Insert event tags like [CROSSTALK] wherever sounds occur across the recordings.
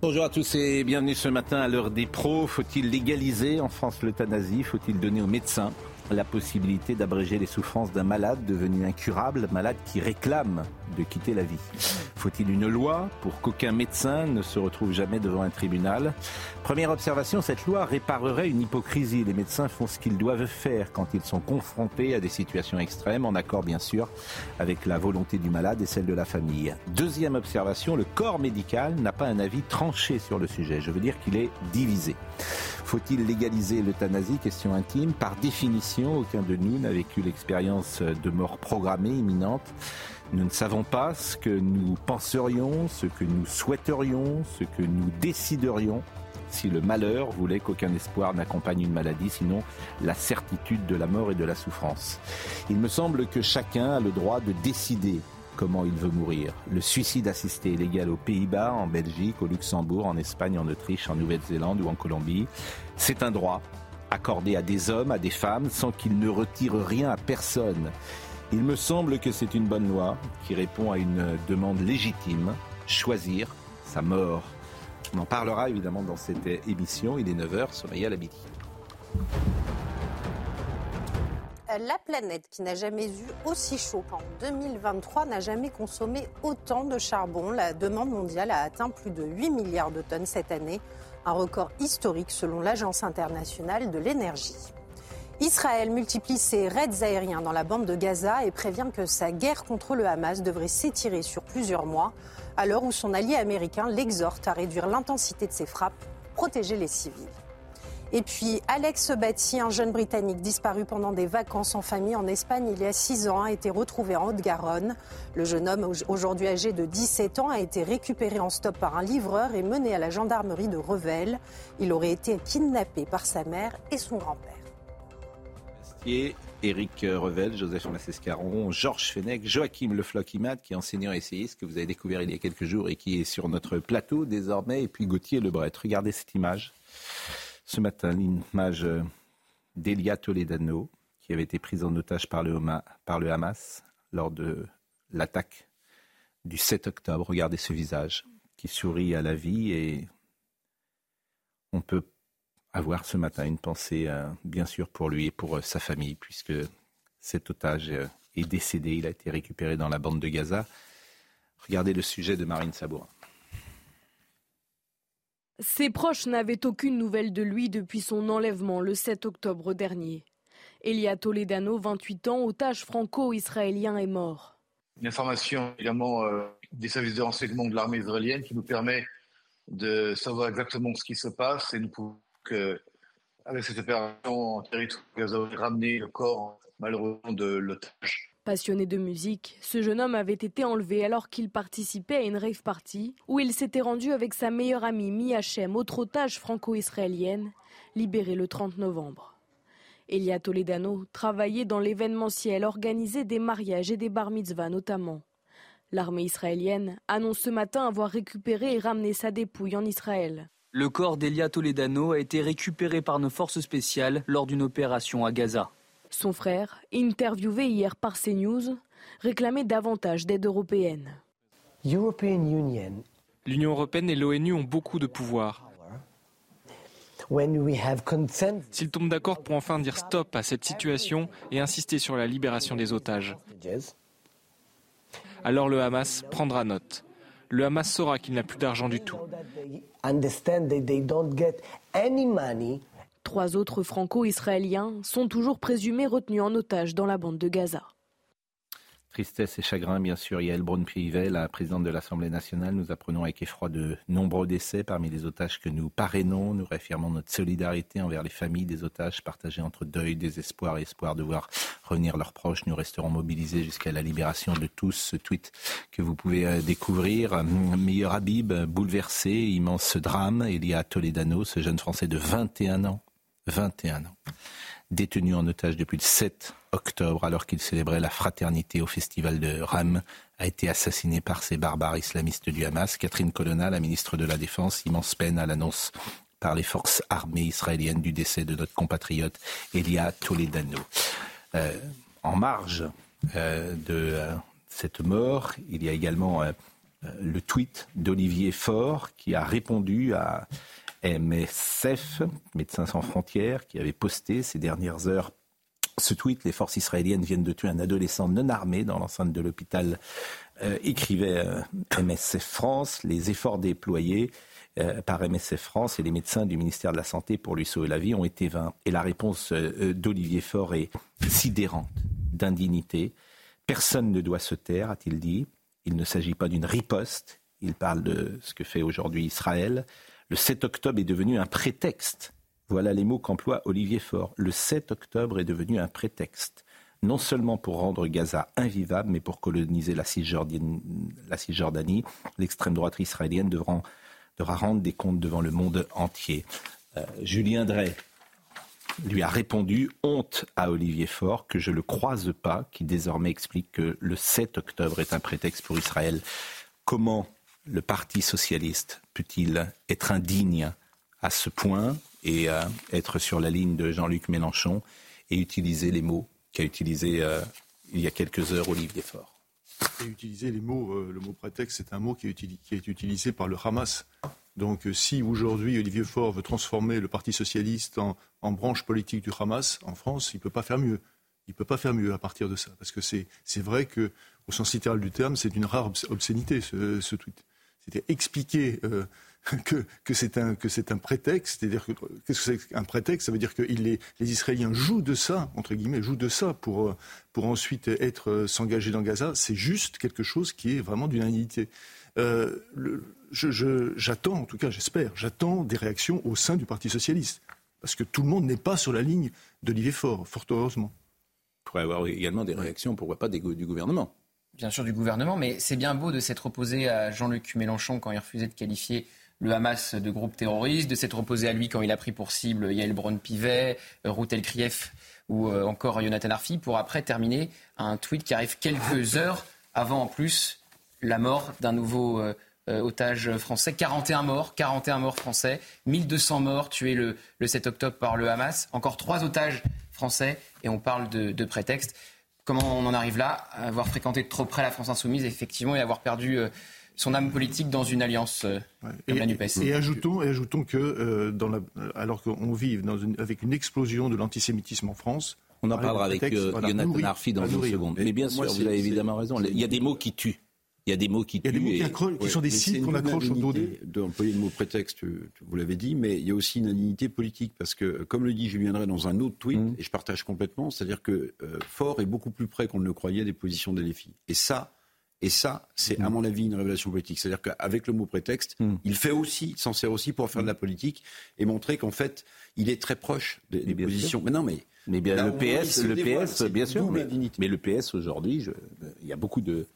Bonjour à tous et bienvenue ce matin à l'heure des pros. Faut-il légaliser en France l'euthanasie? Faut-il donner aux médecins la possibilité d'abréger les souffrances d'un malade devenu incurable, malade qui réclame de quitter la vie. Faut-il une loi pour qu'aucun médecin ne se retrouve jamais devant un tribunal? Première observation, cette loi réparerait une hypocrisie. Les médecins font ce qu'ils doivent faire quand ils sont confrontés à des situations extrêmes, en accord bien sûr avec la volonté du malade et celle de la famille. Deuxième observation, le corps médical n'a pas un avis tranché sur le sujet. Je veux dire qu'il est divisé. Faut-il légaliser l'euthanasie? Question intime. Par définition, aucun de nous n'a vécu l'expérience de mort programmée imminente. Nous ne savons pas ce que nous penserions, ce que nous souhaiterions, ce que nous déciderions si le malheur voulait qu'aucun espoir n'accompagne une maladie, sinon la certitude de la mort et de la souffrance. Il me semble que chacun a le droit de décider comment il veut mourir. Le suicide assisté est légal aux Pays-Bas, en Belgique, au Luxembourg, en Espagne, en Autriche, en Nouvelle-Zélande ou en Colombie. C'est un droit accordé à des hommes, à des femmes, sans qu'ils ne retirent rien à personne. Il me semble que c'est une bonne loi qui répond à une demande légitime, choisir sa mort. On en parlera évidemment dans cette émission. Il est 9h, sommeil à l'habitude. La planète qui n'a jamais eu aussi chaud en 2023 n'a jamais consommé autant de charbon. La demande mondiale a atteint plus de 8 milliards de tonnes cette année, un record historique selon l'Agence internationale de l'énergie. Israël multiplie ses raids aériens dans la bande de Gaza et prévient que sa guerre contre le Hamas devrait s'étirer sur plusieurs mois, à l'heure où son allié américain l'exhorte à réduire l'intensité de ses frappes, protéger les civils. Et puis Alex Batty, un jeune Britannique disparu pendant des vacances en famille en Espagne il y a six ans, a été retrouvé en Haute-Garonne. Le jeune homme, aujourd'hui âgé de 17 ans, a été récupéré en stop par un livreur et mené à la gendarmerie de Revel. Il aurait été kidnappé par sa mère et son grand-père. Éric Revel, Joseph Massescaron, Georges Fenech, Joachim Le Floquimat, qui est enseignant essayiste, que vous avez découvert il y a quelques jours et qui est sur notre plateau désormais, et puis Gauthier Lebret. Regardez cette image ce matin l'image d'Elia Toledano, qui avait été prise en otage par le, par le Hamas lors de l'attaque du 7 octobre. Regardez ce visage qui sourit à la vie et on peut avoir ce matin une pensée, euh, bien sûr, pour lui et pour euh, sa famille, puisque cet otage est décédé. Il a été récupéré dans la bande de Gaza. Regardez le sujet de Marine Sabourin. Ses proches n'avaient aucune nouvelle de lui depuis son enlèvement le 7 octobre dernier. Elia Toledano, 28 ans, otage franco-israélien, est mort. Une information euh, des services de renseignement de l'armée israélienne qui nous permet de savoir exactement ce qui se passe et nous pouvons, avec cette opération en territoire, ramener le corps malheureusement de l'otage. Passionné de musique, ce jeune homme avait été enlevé alors qu'il participait à une rave party où il s'était rendu avec sa meilleure amie Mi Hachem, autre otage franco-israélienne, libérée le 30 novembre. Elia Toledano travaillait dans l'événementiel, organisait des mariages et des bar mitzvahs notamment. L'armée israélienne annonce ce matin avoir récupéré et ramené sa dépouille en Israël. Le corps d'Elia Toledano a été récupéré par nos forces spéciales lors d'une opération à Gaza. Son frère, interviewé hier par CNews, réclamait davantage d'aide européenne. L'Union européenne et l'ONU ont beaucoup de pouvoir. S'ils tombent d'accord pour enfin dire stop à cette situation et insister sur la libération des otages, alors le Hamas prendra note. Le Hamas saura qu'il n'a plus d'argent du tout. Trois autres franco-israéliens sont toujours présumés retenus en otage dans la bande de Gaza. Tristesse et chagrin, bien sûr. Yael Braun-Pivet, la présidente de l'Assemblée nationale, nous apprenons avec effroi de nombreux décès parmi les otages que nous parrainons. Nous réaffirmons notre solidarité envers les familles des otages partagées entre deuil, désespoir et espoir de voir revenir leurs proches. Nous resterons mobilisés jusqu'à la libération de tous. Ce tweet que vous pouvez euh, découvrir. Meilleur Habib, bouleversé, immense drame. Il y a Toledano, ce jeune Français de 21 ans. 21 ans détenu en otage depuis le 7 octobre alors qu'il célébrait la fraternité au festival de Ram, a été assassiné par ces barbares islamistes du Hamas. Catherine Colonna, la ministre de la Défense, immense peine à l'annonce par les forces armées israéliennes du décès de notre compatriote Elia Toledano. Euh, en marge euh, de euh, cette mort, il y a également le tweet d'Olivier Faure qui a répondu à MSF, Médecins sans frontières, qui avait posté ces dernières heures ce tweet. Les forces israéliennes viennent de tuer un adolescent non armé dans l'enceinte de l'hôpital, euh, écrivait euh, MSF France. Les efforts déployés euh, par MSF France et les médecins du ministère de la Santé pour lui sauver la vie ont été vains. Et la réponse d'Olivier Faure est sidérante, d'indignité. Personne ne doit se taire, a-t-il dit. Il ne s'agit pas d'une riposte. Il parle de ce que fait aujourd'hui Israël. Le 7 octobre est devenu un prétexte. Voilà les mots qu'emploie Olivier Faure. Le 7 octobre est devenu un prétexte, non seulement pour rendre Gaza invivable, mais pour coloniser la Cisjordanie. L'extrême droite israélienne devra, rendre des comptes devant le monde entier. Euh, Julien Drey lui a répondu honte à Olivier Faure que je ne le croise pas, qui désormais explique que le 7 octobre est un prétexte pour Israël. Comment le Parti socialiste peut-il être indigne à ce point et euh, être sur la ligne de Jean-Luc Mélenchon et utiliser les mots qu'a utilisé euh, il y a quelques heures Olivier Faure? Utiliser les mots, euh, le mot prétexte, c'est un mot qui est, utilisé par le Hamas. Donc si aujourd'hui Olivier Faure veut transformer le Parti socialiste en, branche politique du Hamas en France, il ne peut pas faire mieux. Il ne peut pas faire mieux à partir de ça. Parce que c'est vrai que, au sens littéral du terme, c'est une rare obscénité, ce tweet c'était expliquer euh, [LAUGHS] que, que c'est un, un, prétexte. C'est-à-dire que qu'est-ce que c'est un prétexte? Ça veut dire que les, les, Israéliens jouent de ça, entre guillemets, jouent de ça pour, euh, pour ensuite être euh, s'engager dans Gaza. C'est juste quelque chose qui est vraiment d'une indignité. j'attends, en tout cas, j'espère, j'attends des réactions au sein du Parti socialiste, parce que tout le monde n'est pas sur la ligne d'Olivier Faure, fort heureusement. Il pourrait y avoir également des réactions, pourquoi pas, du gouvernement bien sûr du gouvernement, mais c'est bien beau de s'être opposé à Jean-Luc Mélenchon quand il refusait de qualifier le Hamas de groupe terroriste, de s'être opposé à lui quand il a pris pour cible Yael Braun-Pivet, euh, Ruth Elkrief ou euh, encore Jonathan Arfi, pour après terminer un tweet qui arrive quelques heures avant en plus la mort d'un nouveau euh, otage français. 41 morts, 41 morts français, 1200 morts tués le, 7 octobre par le Hamas, encore trois otages français et on parle de prétexte. Comment on en arrive là Avoir fréquenté de trop près la France insoumise, effectivement, et avoir perdu euh, son âme politique dans une alliance euh, comme et, la NUPES. Et ajoutons, et ajoutons que, euh, dans la, alors qu'on vit dans une, avec une explosion de l'antisémitisme en France, on en parlera avec Jonathan Arfi dans une seconde. Mais bien sûr, vous avez évidemment raison. Il y a des mots qui tuent. Il y a des mots qui tuent. Il y a des mots qui, sont des signes qu'on accroche au dos des... D'employer le mot prétexte, vous l'avez dit, mais il y a aussi une indignité politique parce que, comme le dit Julien Drey dans un autre tweet, mm. et je partage complètement, c'est-à-dire que euh, Fort est beaucoup plus près qu'on ne le croyait des positions des filles. Et ça, et ça, c'est à mm. mon avis une révélation politique. C'est-à-dire qu'avec le mot prétexte, mm. il fait aussi, s'en sert aussi pour faire de la politique et montrer qu'en fait, il est très proche des, positions. Mais non, mais mais bien le PS, le PS, bien sûr. Mais, mais, le PS aujourd'hui, il y a beaucoup de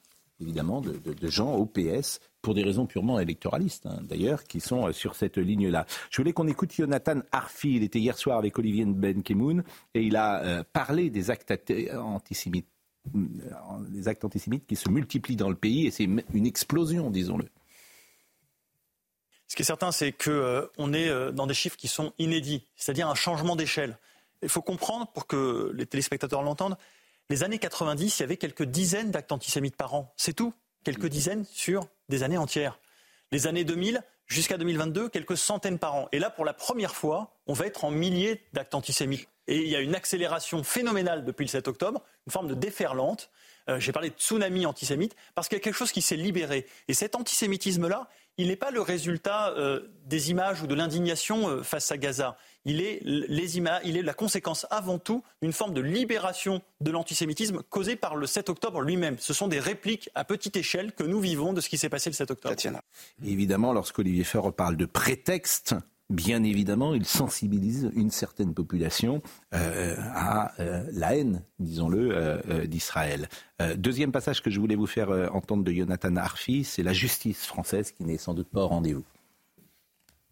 évidemment, de, gens au PS pour des raisons purement électoralistes, hein, d'ailleurs, qui sont euh, sur cette ligne-là. Je voulais qu'on écoute Jonathan Arfi. Il était hier soir avec Olivier Benkemoun et il a euh, parlé des actes antisémites, des euh, actes antisémites qui se multiplient dans le pays et c'est une explosion, disons-le. Ce qui est certain, c'est qu'on est dans des chiffres qui sont inédits, c'est-à-dire un changement d'échelle. Il faut comprendre, pour que les téléspectateurs l'entendent, les années 90, il y avait quelques dizaines d'actes antisémites par an. C'est tout. Quelques dizaines sur des années entières. Les années 2000 jusqu'à 2022, quelques centaines par an. Et là, pour la première fois, on va être en milliers d'actes antisémites. Et il y a une accélération phénoménale depuis le 7 octobre, une forme de déferlante. euh, j'ai parlé de tsunami antisémite, parce qu'il y a quelque chose qui s'est libéré. Et cet antisémitisme-là, il n'est pas le résultat euh, des images ou de l'indignation euh, face à Gaza. Il est, les images, il est la conséquence avant tout d'une forme de libération de l'antisémitisme causée par le 7 octobre lui-même. Ce sont des répliques à petite échelle que nous vivons de ce qui s'est passé le 7 octobre. Évidemment, lorsqu'Olivier Faure parle de prétexte, bien évidemment, il sensibilise une certaine population euh, à euh, la haine, disons-le, euh, d'Israël. deuxième passage que je voulais vous faire entendre de Jonathan Arfi, c'est la justice française qui n'est sans doute pas au rendez-vous.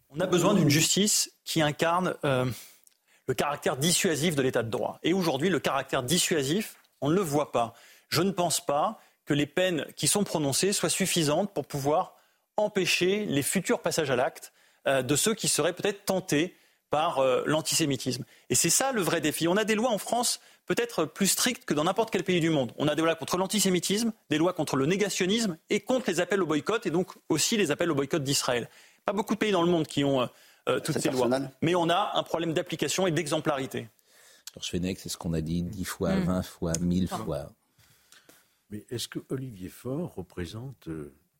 On a besoin d'une justice qui incarne le caractère dissuasif de l'état de droit. Et aujourd'hui, le caractère dissuasif, on ne le voit pas. Je ne pense pas que les peines qui sont prononcées soient suffisantes pour pouvoir empêcher les futurs passages à l'acte euh, de ceux qui seraient peut-être tentés par euh, l'antisémitisme. Et c'est ça le vrai défi. On a des lois en France peut-être plus strictes que dans n'importe quel pays du monde. On a des lois contre l'antisémitisme, des lois contre le négationnisme et contre les appels au boycott et donc aussi les appels au boycott d'Israël. Pas beaucoup de pays dans le monde qui ont euh, toutes ces lois. Mais on a un problème d'application et d'exemplarité. Fenech, c'est ce qu'on a dit dix fois, hmm. vingt fois, mille fois. Mais est-ce que Olivier Faure représente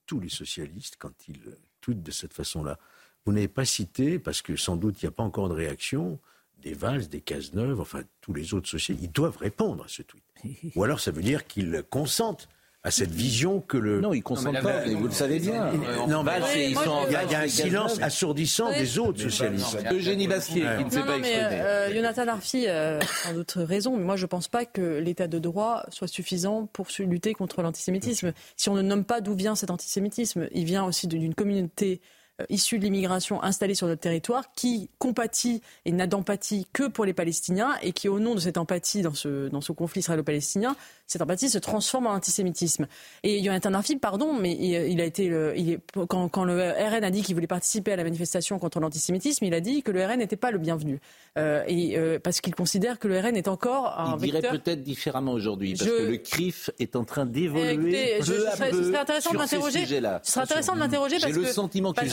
tous les socialistes quand il tweet de cette façon-là? Vous n'avez pas cité, parce que sans doute il n'y a pas encore de réaction, des Valls, des Cazeneuve, enfin tous les autres sociétés, ils doivent répondre à ce tweet. [LAUGHS] Ou alors ça veut dire qu'ils consentent à cette vision que le. Non, ils consentent pas, vous le savez bien. Non, il y, a un silence assourdissant des autres socialistes. Eugénie Bastier, qui ne s'est pas exprimé. Euh, Jonathan Arfi a sans doute raison, mais moi je ne pense pas que l'état de droit soit suffisant pour lutter contre l'antisémitisme. Si on ne nomme pas d'où vient cet antisémitisme, il vient aussi d'une communauté euh, issus de l'immigration installés sur notre territoire, qui compatit et n'a d'empathie que pour les Palestiniens et qui, au nom de cette empathie dans ce, dans ce conflit israélo-palestinien, cette empathie se transforme en antisémitisme. Et il y a un article, pardon, mais il, a été il est, quand, quand, le RN a dit qu'il voulait participer à la manifestation contre l'antisémitisme, il a dit que le RN n'était pas le bienvenu. Euh, et, euh, parce qu'il considère que le RN est encore un il dirait peut-être différemment aujourd'hui, parce que le CRIF est en train d'évoluer ce serait intéressant de m'interroger. Ce serait intéressant de m'interroger parce que... J'ai le sentiment que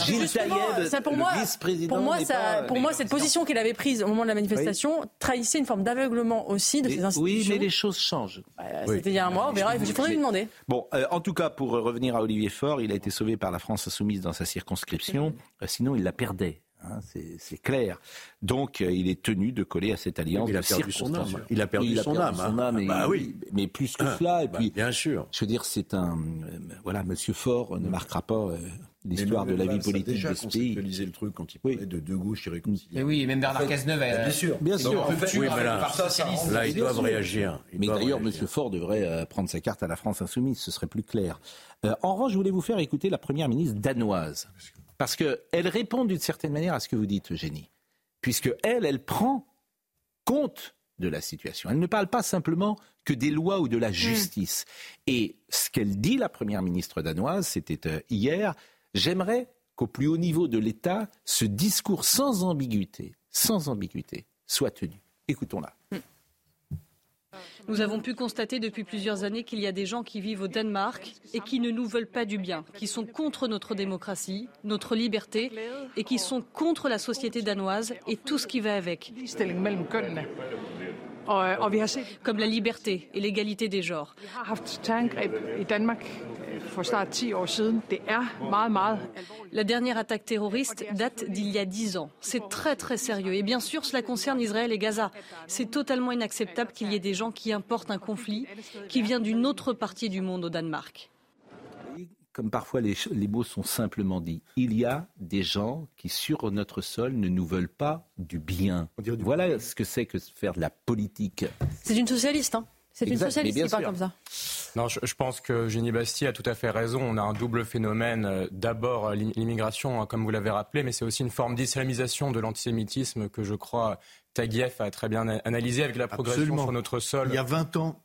Pour moi, vice-président, pour moi, ça, pour moi cette position qu'il avait prise au moment de la manifestation trahissait une forme d'aveuglement aussi de ces institutions. Oui, mais les choses changent. C'était il y a un mois, on verra. Il faudrait lui demander. Bon, euh, en tout cas, pour revenir à Olivier Faure, il a été sauvé par la France insoumise dans sa circonscription. Euh, sinon, il la perdait. Hein, c'est clair. Donc, euh, il est tenu de coller à cette alliance. Il a perdu son âme. Il a perdu son, âme, hein. bah oui. Mais plus que ah, cela. Et bah, puis, bien sûr. Je veux dire, c'est un. voilà, Monsieur Fort ne marquera pas l'histoire de la vie politique de ce pays. le truc quand il parlait de deux gauches irréconciliables. Mais oui, même Bernard Cazeneuve. A... Bien sûr, bien sûr. oui, mais là, là, ils doivent réagir. mais d'ailleurs, M. Faure devrait euh, prendre sa carte à la France insoumise, ce serait plus clair. Euh, en revanche, je voulais vous faire écouter la première ministre danoise, parce qu'elle répond d'une certaine manière à ce que vous dites, Eugénie, puisque elle, elle prend compte de la situation. Elle ne parle pas simplement que des lois ou de la justice. Et ce qu'elle dit, la première ministre danoise, c'était euh, hier, J'aimerais qu'au plus haut niveau de l'État, ce discours sans ambiguïté, sans ambiguïté, soit tenu. Écoutons-la. Nous avons pu constater depuis plusieurs années qu'il y a des gens qui vivent au Danemark et qui ne nous veulent pas du bien, qui sont contre notre démocratie, notre liberté et qui sont contre la société danoise et tout ce qui va avec. Comme la liberté et l'égalité des genres. La dernière attaque terroriste date d'il y a dix ans. C'est très très sérieux. Et bien sûr, cela concerne Israël et Gaza. C'est totalement inacceptable qu'il y ait des gens qui importent un conflit qui vient d'une autre partie du monde au Danemark comme parfois les, mots sont simplement dits, il y a des gens qui, sur notre sol, ne nous veulent pas du bien. Voilà ce que c'est que faire de la politique. C'est une socialiste, hein c'est une socialiste qui parle comme ça. Non, je, pense que Génie Bastille a tout à fait raison. On a un double phénomène. Euh, d'abord, euh, l'immigration, hein, comme vous l'avez rappelé, mais c'est aussi une forme d'islamisation de l'antisémitisme que je crois Taguieff a très bien analysé avec la progression sur notre sol. Il y a 20 ans,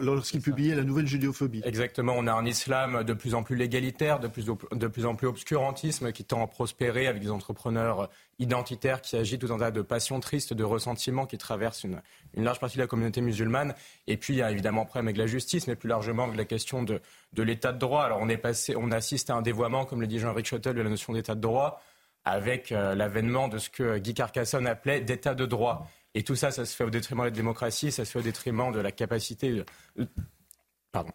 lorsqu'il publiait la nouvelle judéophobie. Exactement, on a un islam de plus en plus légalitaire, de plus, de plus en plus obscurantisme, qui tend à prospérer avec des entrepreneurs identitaires qui agitent tout un tas de passions tristes, de ressentiments qui traversent une, une, large partie de la communauté musulmane. Et puis, il y a évidemment problème avec la justice, mais plus largement avec la question de, de l'état de droit. Alors, on, est passé, on assiste à un dévoiement, comme le dit Jean-Henri Schottel, de la notion d'état de droit avec euh, l'avènement de ce que Guy Carcassonne appelait d'état de droit. Et tout ça, ça se fait au détriment de la démocratie, ça se fait au détriment de la capacité pardon,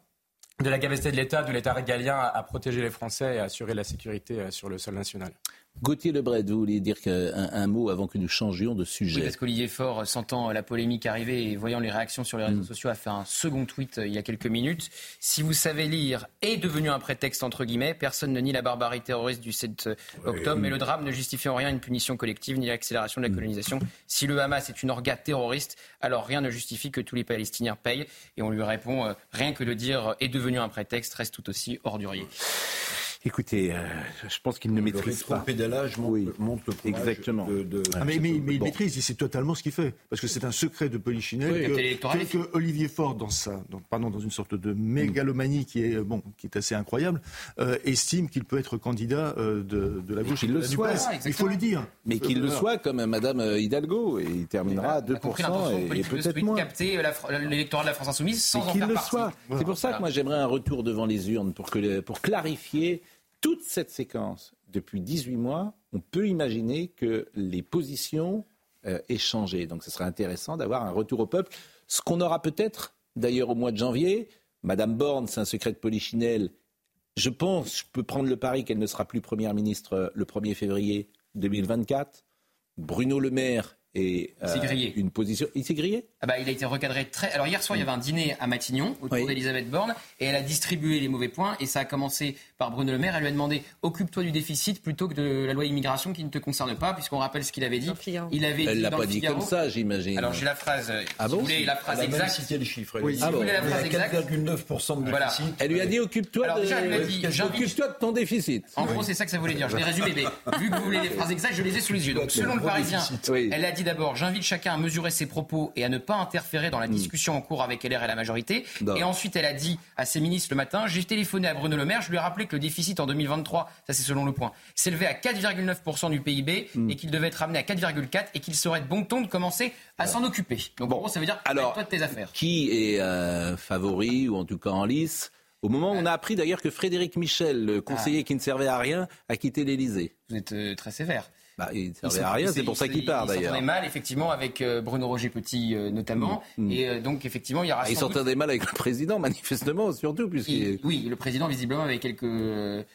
de la capacité de l'État, de l'État régalien à, protéger les Français et à assurer la sécurité euh, sur le sol national. Gauthier Lebret, vous voulez dire un, un, mot avant que nous changions de sujet Oui, parce qu'Olivier Faure, sentant la polémique arriver et voyant les réactions sur les réseaux mm. sociaux, a fait un second tweet euh, il y a quelques minutes. Si vous savez lire est devenu un prétexte entre guillemets, personne ne nie la barbarie terroriste du 7 euh, octobre, mais le drame ne justifie en rien une punition collective ni l'accélération de la mm. colonisation. Si le Hamas est une organe terroriste, alors rien ne justifie que tous les Palestiniens payent. Et on lui répond, rien que de dire est devenu un prétexte reste tout aussi ordurier. Écoutez, euh, je pense qu'il ne maîtrise pas. Le pédalage monte, oui. monte le Exactement. De, de... Ah, mais, mais, il maîtrise, c'est totalement ce qu'il fait. Parce que c'est un secret de Polichinelle oui, que, que, Olivier Faure, dans, sa, dans, pardon, dans une sorte de mégalomanie qui est, bon, qui est assez incroyable, euh, estime qu'il peut être candidat euh, de, de, la gauche. Qu'il le soit. il faut le dire. Mais qu'il le soit, comme Madame Hidalgo. Et il terminera à 2% et, et peut-être moins. capter l'électorat de la France Insoumise sans en faire le soit. C'est pour ça que moi j'aimerais un retour devant les urnes pour, que, pour clarifier toute cette séquence, depuis 18 mois, on peut imaginer que les positions euh, aient changé. Donc ce serait intéressant d'avoir un retour au peuple. Ce qu'on aura peut-être, d'ailleurs, au mois de janvier. Madame Borne, c'est un secret de polichinelle. Je pense, je peux prendre le pari qu'elle ne sera plus Première ministre euh, le 1er février 2024. Bruno Le Maire et euh, une position. Il s'est grillé ah bah, Il a été recadré très. Alors hier soir, il y avait un dîner à Matignon autour d'Elisabeth Borne et elle a distribué les mauvais points et ça a commencé par Bruno Le Maire. Elle lui a demandé occupe-toi du déficit plutôt que de la loi immigration qui ne te concerne pas, puisqu'on rappelle ce qu'il avait dit. Il avait elle l'a pas dit comme ça, j'imagine. Alors j'ai la phrase. Ah bon si vous la phrase exacte. cité le chiffre. Oui, si vous voulez la phrase exacte. 4,9% de déficit. Elle lui a dit occupe-toi de... occupe-toi de ton déficit. En gros, c'est ça que ça voulait dire. Je l'ai résumé, mais vu que vous voulez les phrases exactes, je les ai sous les yeux. Donc selon le Parisien, elle a dit d'abord j'invite chacun à mesurer ses propos et à ne pas interférer dans la hmm. discussion en cours avec LR et la majorité. Et ensuite, elle a dit à ses ministres le matin j'ai téléphoné à Bruno Le Maire, je lui ai rappelé que le déficit en 2023, ça c'est selon le point, s'élevait à 4,9% du PIB hmm. et qu'il devait être ramené à 4,4 et qu'il serait de bon ton de commencer à s'en occuper. Donc bon, en gros, ça veut dire alors toi de tes affaires. Qui est euh, favori ou en tout cas en lice? Au moment où on a appris d'ailleurs que Frédéric Michel, le conseiller ah. qui ne servait à rien, a quitté l'Élysée. Vous êtes euh, très sévère. Bah, il ne servait à rien, c'est pour ça qu'il part d'ailleurs. Il s'entendait mal, effectivement, avec euh, Bruno Roger Petit euh, notamment. Mm, mm. Et euh, donc, effectivement, il y aura. Ah, il s'entendait mal avec le président, manifestement, surtout. puisqu'il Oui, le président, visiblement, avait quelques.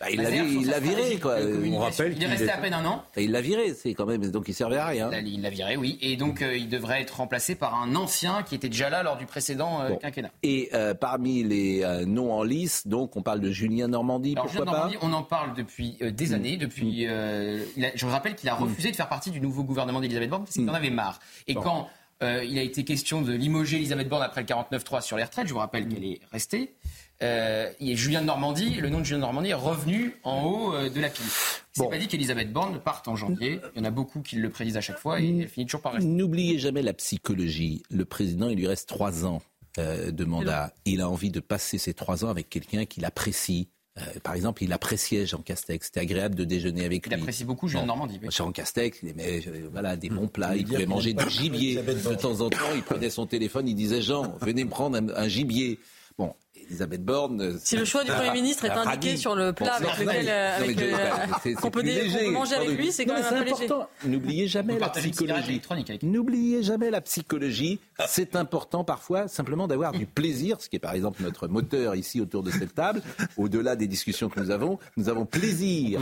Bah, il l'a viré, quoi. On rappelle il est resté à peine un an. il l'a viré, c'est quand même. Donc, il servait à rien. Il l'a viré, oui. Et donc, il devrait être remplacé par un ancien qui était déjà là lors du précédent quinquennat. Et parmi les noms en lice, donc, on parle de Julien Normandie, Alors, pourquoi Julien Normandie, on en parle depuis des mm. années. Depuis, je vous rappelle qu'il a refusé de faire partie du nouveau gouvernement d'Elisabeth Borne parce qu'il en avait marre. Et quand euh, il a été question de limoger Elisabeth Borne après le 49-3 sur les retraites, je vous rappelle qu'elle est restée. Euh, et Julien de Normandie, le nom de Julien de Normandie est revenu en haut euh, de la pile. C'est bon. pas dit qu'Elisabeth Borne parte en janvier. Il y en a beaucoup qui le prédisent à chaque fois et elle finit toujours par rester. N'oubliez jamais la psychologie. Le président, il lui reste trois ans de mandat. Il a envie de passer ces trois ans avec quelqu'un qu'il apprécie, euh, par exemple, il appréciait Jean Castex. C'était agréable de déjeuner avec lui. Il apprécie beaucoup Jean Normandie. Jean Castex, il aimait euh, voilà, des bons plats. Il, pouvait manger du gibier. De temps en temps, il prenait son téléphone, il disait Jean, venez me prendre un gibier. Bon, Elisabeth Borne. Euh, si le choix du Premier ministre est [LAUGHS] indiqué sur le plat avec lequel euh, qu'on peut, manger avec lui, c'est quand même un peu important. N'oubliez jamais la psychologie. N'oubliez jamais la psychologie. C'est important parfois simplement d'avoir du plaisir, ce qui est par exemple notre moteur ici autour de cette table. Au-delà des discussions que nous avons, nous avons plaisir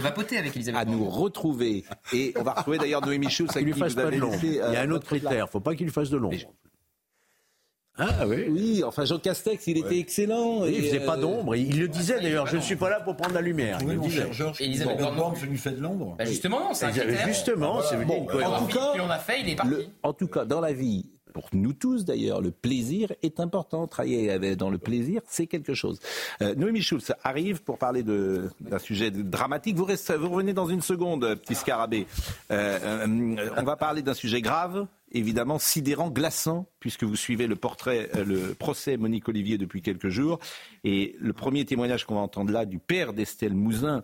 à nous retrouver. Et on va retrouver d'ailleurs Noémie Schulz à qui vous avez Il y a un autre critère, il ne faut pas qu'il fasse de l'ombre. Ah oui. Oui, enfin Jean Castex, il était excellent. il faisait pas d'ombre. Il le disait d'ailleurs. Je ne suis pas là pour prendre la lumière. Oui, mon cher Georges. Elisabeth Borne, je lui fais de l'ombre. Bah, justement, non, c'est Justement, c'est bon, En tout cas, on a fait, il est parti. en tout cas, dans la vie, pour nous tous d'ailleurs, le plaisir est important. Travailler dans le plaisir, c'est quelque chose. Euh, Noémie Schulz arrive pour parler d'un sujet dramatique. Vous, restez, vous revenez dans une seconde, petit scarabée. Euh, euh, on va parler d'un sujet grave, évidemment sidérant, glaçant, puisque vous suivez le portrait, euh, le procès Monique Olivier depuis quelques jours. Et le premier témoignage qu'on va entendre là du père d'Estelle Mouzin,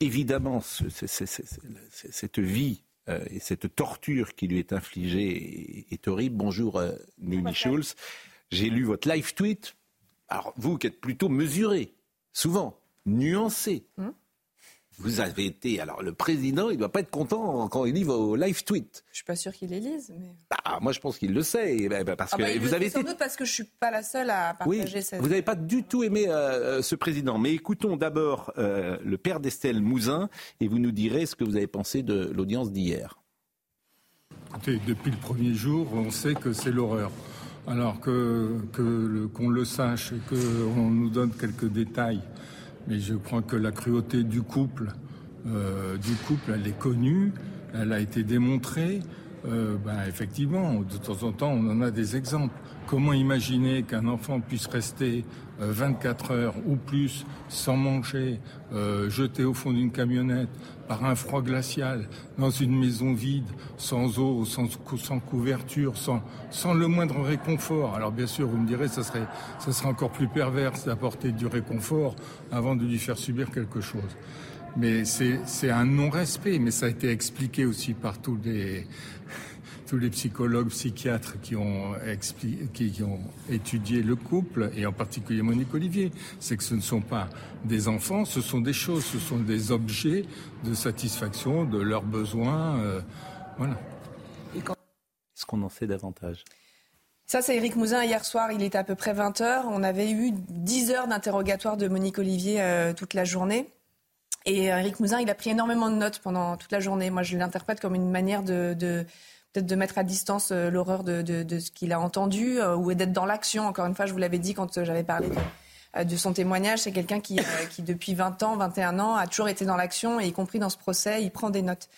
évidemment, cette vie euh, et cette torture qui lui est infligée est, horrible. Bonjour, euh, Schulz. J'ai lu votre live tweet. Alors, vous qui êtes plutôt mesuré, souvent, nuancé, hum vous avez été. Alors, le président, il ne doit pas être content quand il lit vos live tweets. Je suis pas sûr qu'il les lise. Mais... Bah, moi, je pense qu'il le sait. Eh ben, parce ah que bah, vous avez été... sans doute parce que je suis pas la seule à oui, partager cette. Vous n'avez pas du tout aimé euh, ce président. Mais écoutons d'abord euh, le père d'Estelle Mouzin et vous nous direz ce que vous avez pensé de l'audience d'hier. Écoutez, depuis le premier jour, on sait que c'est l'horreur. Alors que qu'on le, qu'on le sache et qu'on nous donne quelques détails mais je crois que la cruauté du couple, euh, du couple, elle est connue, elle a été démontrée. Euh, ben, effectivement, de temps en temps, on en a des exemples. Comment imaginer qu'un enfant puisse rester 24 euh, heures ou plus sans manger, euh, jeté au fond d'une camionnette par un froid glacial, dans une maison vide, sans eau, sans, couverture, sans, sans le moindre réconfort Alors bien sûr, vous me direz, ça serait, ça serait encore plus perverse d'apporter du réconfort avant de lui faire subir quelque chose. Mais c'est un non-respect, mais ça a été expliqué aussi par tous les, tous les psychologues, psychiatres qui ont, qui, ont étudié le couple, et en particulier Monique Olivier, c'est que ce ne sont pas des enfants, ce sont des choses, ce sont des objets de satisfaction de leurs besoins. Euh, voilà. Est-ce qu'on en sait davantage? Ça, c'est Éric Mouzin. Hier soir, il était à peu près 20 heures. On avait eu 10 heures d'interrogatoire de Monique Olivier euh, toute la journée. Et Éric euh, Mouzin, il a pris énormément de notes pendant toute la journée. Moi, je l'interprète comme une manière de, peut-être de mettre à distance euh, l'horreur de, ce qu'il a entendu euh, ou d'être dans l'action. Encore une fois, je vous l'avais dit quand euh, j'avais parlé de, son témoignage. C'est quelqu'un qui, qui, depuis 20 ans, 21 ans, a toujours été dans l'action, et y compris dans ce procès, il prend des notes.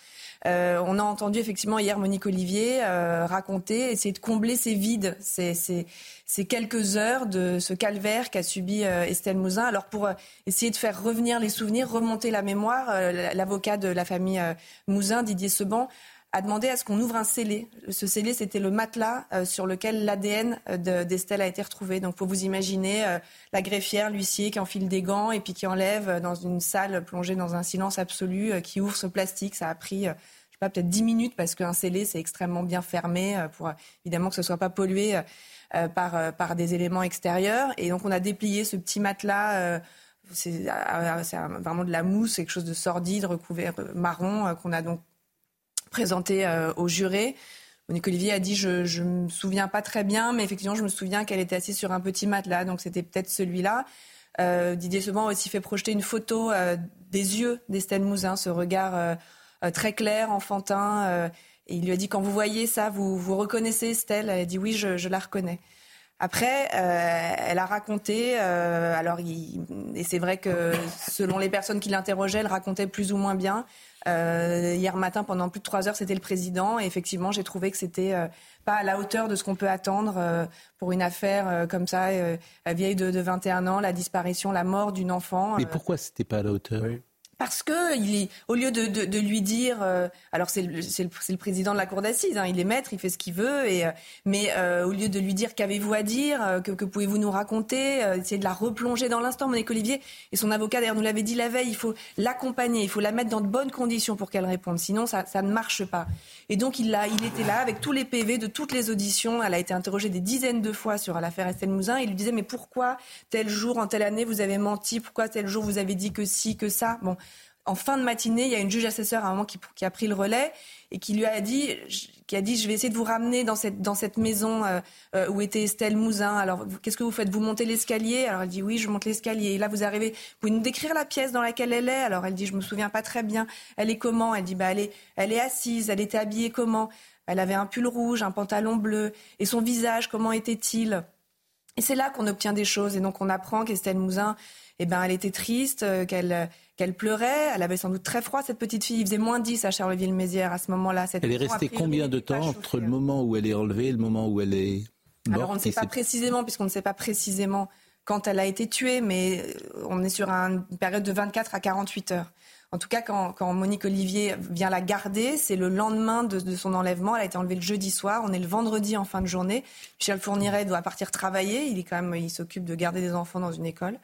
on a entendu effectivement hier Monique Olivier raconter, essayer de combler ces vides, ces, ces, quelques heures de ce calvaire qu'a subi Estelle Mouzin. Alors pour essayer de faire revenir les souvenirs, remonter la mémoire, l'avocat de la famille Mouzin, Didier Seban, a demandé à ce qu'on ouvre un scellé. Ce scellé, c'était le matelas euh, sur lequel l'ADN euh, d'Estelle a été retrouvé. Donc, pour vous imaginer euh, la greffière, l'huissier qui enfile des gants et puis qui enlève dans une salle plongée dans un silence absolu, qui ouvre ce plastique. Ça a pris, je sais pas, peut-être 10 minutes parce qu'un scellé, c'est extrêmement bien fermé pour évidemment que ce soit pas pollué par, par des éléments extérieurs. Et donc, on a déplié ce petit matelas. c'est vraiment de la mousse, quelque chose de sordide, recouvert marron, qu'on a donc présentée euh, au juré. Monique Olivier a dit je ne me souviens pas très bien, mais effectivement, je me souviens qu'elle était assise sur un petit matelas, donc c'était peut-être celui-là. Euh, Didier Seban a aussi fait projeter une photo euh, des yeux d'Estelle Mouzin, ce regard très clair, enfantin. il lui a dit quand vous voyez ça, vous, vous reconnaissez Estelle? Elle a dit oui, je, la reconnais. Après, elle a raconté, alors et c'est vrai que selon les personnes qui l'interrogeaient, elle racontait plus ou moins bien. Euh, hier matin, pendant plus de trois heures, c'était le président. Et effectivement, j'ai trouvé que c'était euh, pas à la hauteur de ce qu'on peut attendre euh, pour une affaire comme ça, vieille de, de, 21 ans, la disparition, la mort d'une enfant. Mais pourquoi c'était pas à la hauteur? Parce que au lieu de, lui dire, euh, alors c'est le, président de la cour d'assises, hein, il est maître, il fait ce qu'il veut, euh, mais euh, au lieu de lui dire qu'avez-vous à dire, euh, que, pouvez-vous nous raconter, essayer de la replonger dans l'instant. Monique Olivier et son avocat d'ailleurs nous l'avait dit la veille, il faut l'accompagner, il faut la mettre dans de bonnes conditions pour qu'elle réponde, sinon ça, ne marche pas. Et donc il, était là avec tous les PV de toutes les auditions, elle a été interrogée des dizaines de fois sur l'affaire Estelle Mouzin, il lui disait mais pourquoi tel jour en telle année vous avez menti, pourquoi tel jour vous avez dit que si, que ça, bon en fin de matinée, il y a une juge assesseur à un moment qui, a pris le relais et qui lui a dit, a dit, je vais essayer de vous ramener dans cette dans cette maison euh, euh, où était Estelle Mouzin. Alors qu'est-ce que vous faites? Vous montez l'escalier? Alors elle dit oui, je monte l'escalier. Et là vous arrivez. Vous pouvez nous décrire la pièce dans laquelle elle est? Alors elle dit, je me souviens pas très bien. Elle est comment? Elle dit, bah elle est elle est assise. Elle était habillée comment? Elle avait un pull rouge, un pantalon bleu. Et son visage, comment était-il? Et c'est là qu'on obtient des choses. Et donc on apprend qu'Estelle Mouzin, eh ben elle était triste, euh, qu'elle qu'elle pleurait. Elle avait sans doute très froid, cette petite fille. Il faisait moins 10 à Charleville-Mézières à ce moment-là. Elle est restée combien de temps entre le moment où elle est enlevée et le moment où elle est morte Alors on ne sait pas précisément, puisqu'on ne sait pas précisément quand elle a été tuée, mais euh, on est sur une période de 24 à 48 heures. En tout cas, quand, Monique Olivier vient la garder, c'est le lendemain de, de, son enlèvement. Elle a été enlevée le jeudi soir. On est le vendredi en fin de journée. Michel Fourniret doit partir travailler. Il est quand même, il s'occupe de garder des enfants dans une école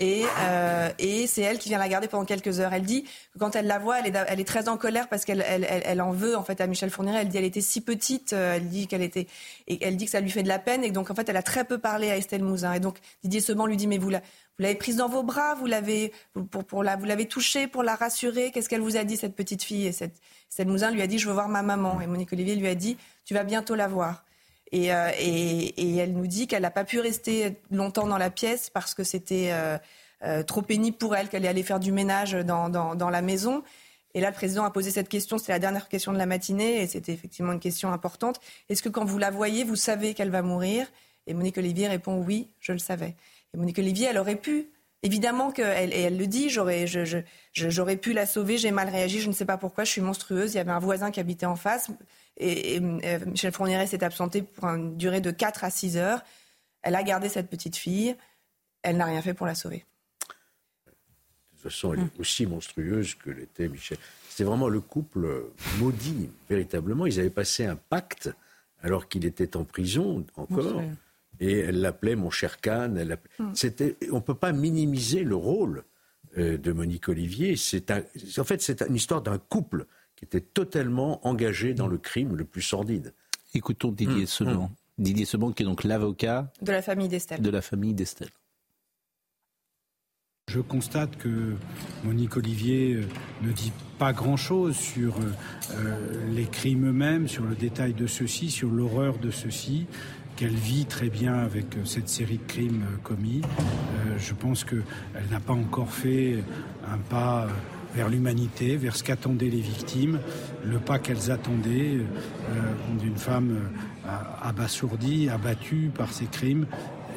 Et, euh, et c'est elle qui vient la garder pendant quelques heures. Elle dit que quand elle la voit, elle est, elle est très en colère parce qu'elle elle, elle, en veut en fait à Michel Fourniret. Elle dit elle était si petite, euh, elle dit qu'elle était et elle dit que ça lui fait de la peine et donc en fait elle a très peu parlé à Estelle Mouzin. Et donc Didier Seban lui dit mais vous vous l'avez prise dans vos bras, vous l'avez pour, pour la, vous l'avez touchée pour la rassurer. Qu'est-ce qu'elle vous a dit cette petite fille? Et cette, Estelle Mouzin lui a dit je veux voir ma maman. Et Monique Olivier lui a dit tu vas bientôt la voir. Et, euh, et, elle nous dit qu'elle n'a pas pu rester longtemps dans la pièce parce que c'était euh, euh, trop pénible pour elle, qu'elle est allée faire du ménage dans, la maison. Et là, le président a posé cette question, c'était la dernière question de la matinée, et c'était effectivement une question importante. Est-ce que quand vous la voyez, vous savez qu'elle va mourir? Et Monique Olivier répond oui, je le savais. Et Monique Olivier, elle aurait pu Évidemment qu'elle elle le dit, j'aurais, j'aurais pu la sauver, j'ai mal réagi, je ne sais pas pourquoi, je suis monstrueuse. Il y avait un voisin qui habitait en face et, euh, Michel Fourniret s'est absenté pour une durée de 4 à 6 heures. Elle a gardé cette petite fille, elle n'a rien fait pour la sauver. De toute façon, elle est aussi monstrueuse que l'était Michel. C'est vraiment le couple maudit, véritablement. Ils avaient passé un pacte alors qu'il était en prison encore. Et elle l'appelait mon cher Kahn. Hmm. on ne peut pas minimiser le rôle euh, de Monique Olivier. en fait, c'est une histoire d'un couple qui était totalement engagé dans le crime le plus sordide. Écoutons Didier mmh. Seban. Didier Seban, qui est donc l'avocat de la famille d'Estelle. De la famille d'Estelle. Je constate que Monique Olivier euh, ne dit pas grand-chose sur euh, les crimes eux-mêmes, sur le détail de ceux-ci, sur l'horreur de ceux-ci qu'elle vit très bien avec euh, cette série de crimes euh, commis. Euh, je pense qu'elle n'a pas encore fait un pas vers l'humanité, vers ce qu'attendaient les victimes, le pas qu'elles attendaient d'une femme abasourdie, abattue par ces crimes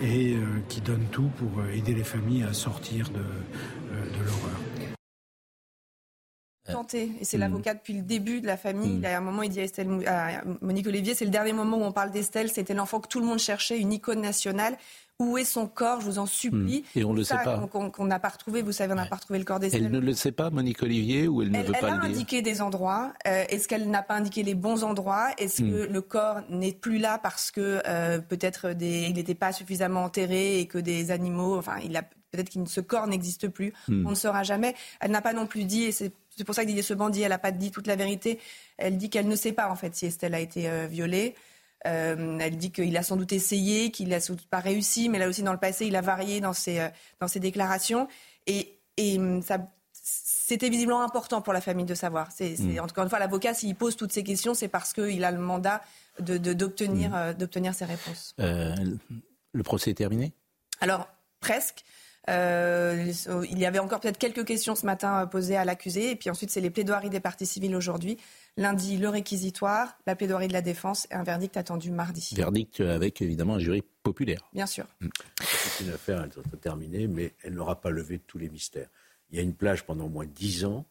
et qui donne tout pour aider les familles à sortir de, de l'horreur. Et c'est hmm. l'avocat depuis le début de la famille. Il y a un moment, il dit à, Estelle, Monique Olivier, c'est le dernier moment où on parle d'Estelle. C'était l'enfant que tout le monde cherchait, une icône nationale. Où est son corps Je vous en supplie. Hmm. Et on ne le sait pas. Qu'on n'a pas retrouvé. Vous savez, on n'a pas retrouvé le corps d'Estelle. Elle ne le sait pas, Monique Olivier, ou elle ne veut pas le dire Elle a indiqué des endroits. Euh, est-ce qu'elle n'a pas indiqué les bons endroits? Est-ce que hmm. le corps n'est plus là parce que euh, peut-être il n'était pas suffisamment enterré et que des animaux, enfin, il a peut-être que ce corps n'existe plus? On ne saura jamais. Elle n'a pas non plus dit, et c'est pour ça que Didier ce bandit, elle n'a pas dit toute la vérité. Elle dit qu'elle ne sait pas en fait si Estelle a été euh, violée. Euh, elle dit qu'il a sans doute essayé, qu'il n'a sans doute pas réussi, mais là aussi dans le passé, il a varié dans ses, euh, dans ses déclarations. Et, et hum, ça, c'était visiblement important pour la famille de savoir. C'est, mm. Encore une fois, l'avocat, s'il pose toutes ces questions, c'est parce qu'il a le mandat de, d'obtenir, mm. d'obtenir ces réponses. le procès est terminé? Alors, presque. Euh, il y avait encore peut-être quelques questions ce matin posées à l'accusé. Et puis ensuite, c'est les plaidoiries des parties civiles aujourd'hui. Lundi, le réquisitoire, la plaidoirie de la défense et un verdict attendu mardi. Verdict avec évidemment un jury populaire. Bien sûr. Mm. C'est une affaire, elle sera terminée, mais elle n'aura pas levé tous les mystères. Il y a une plage pendant au moins dix ans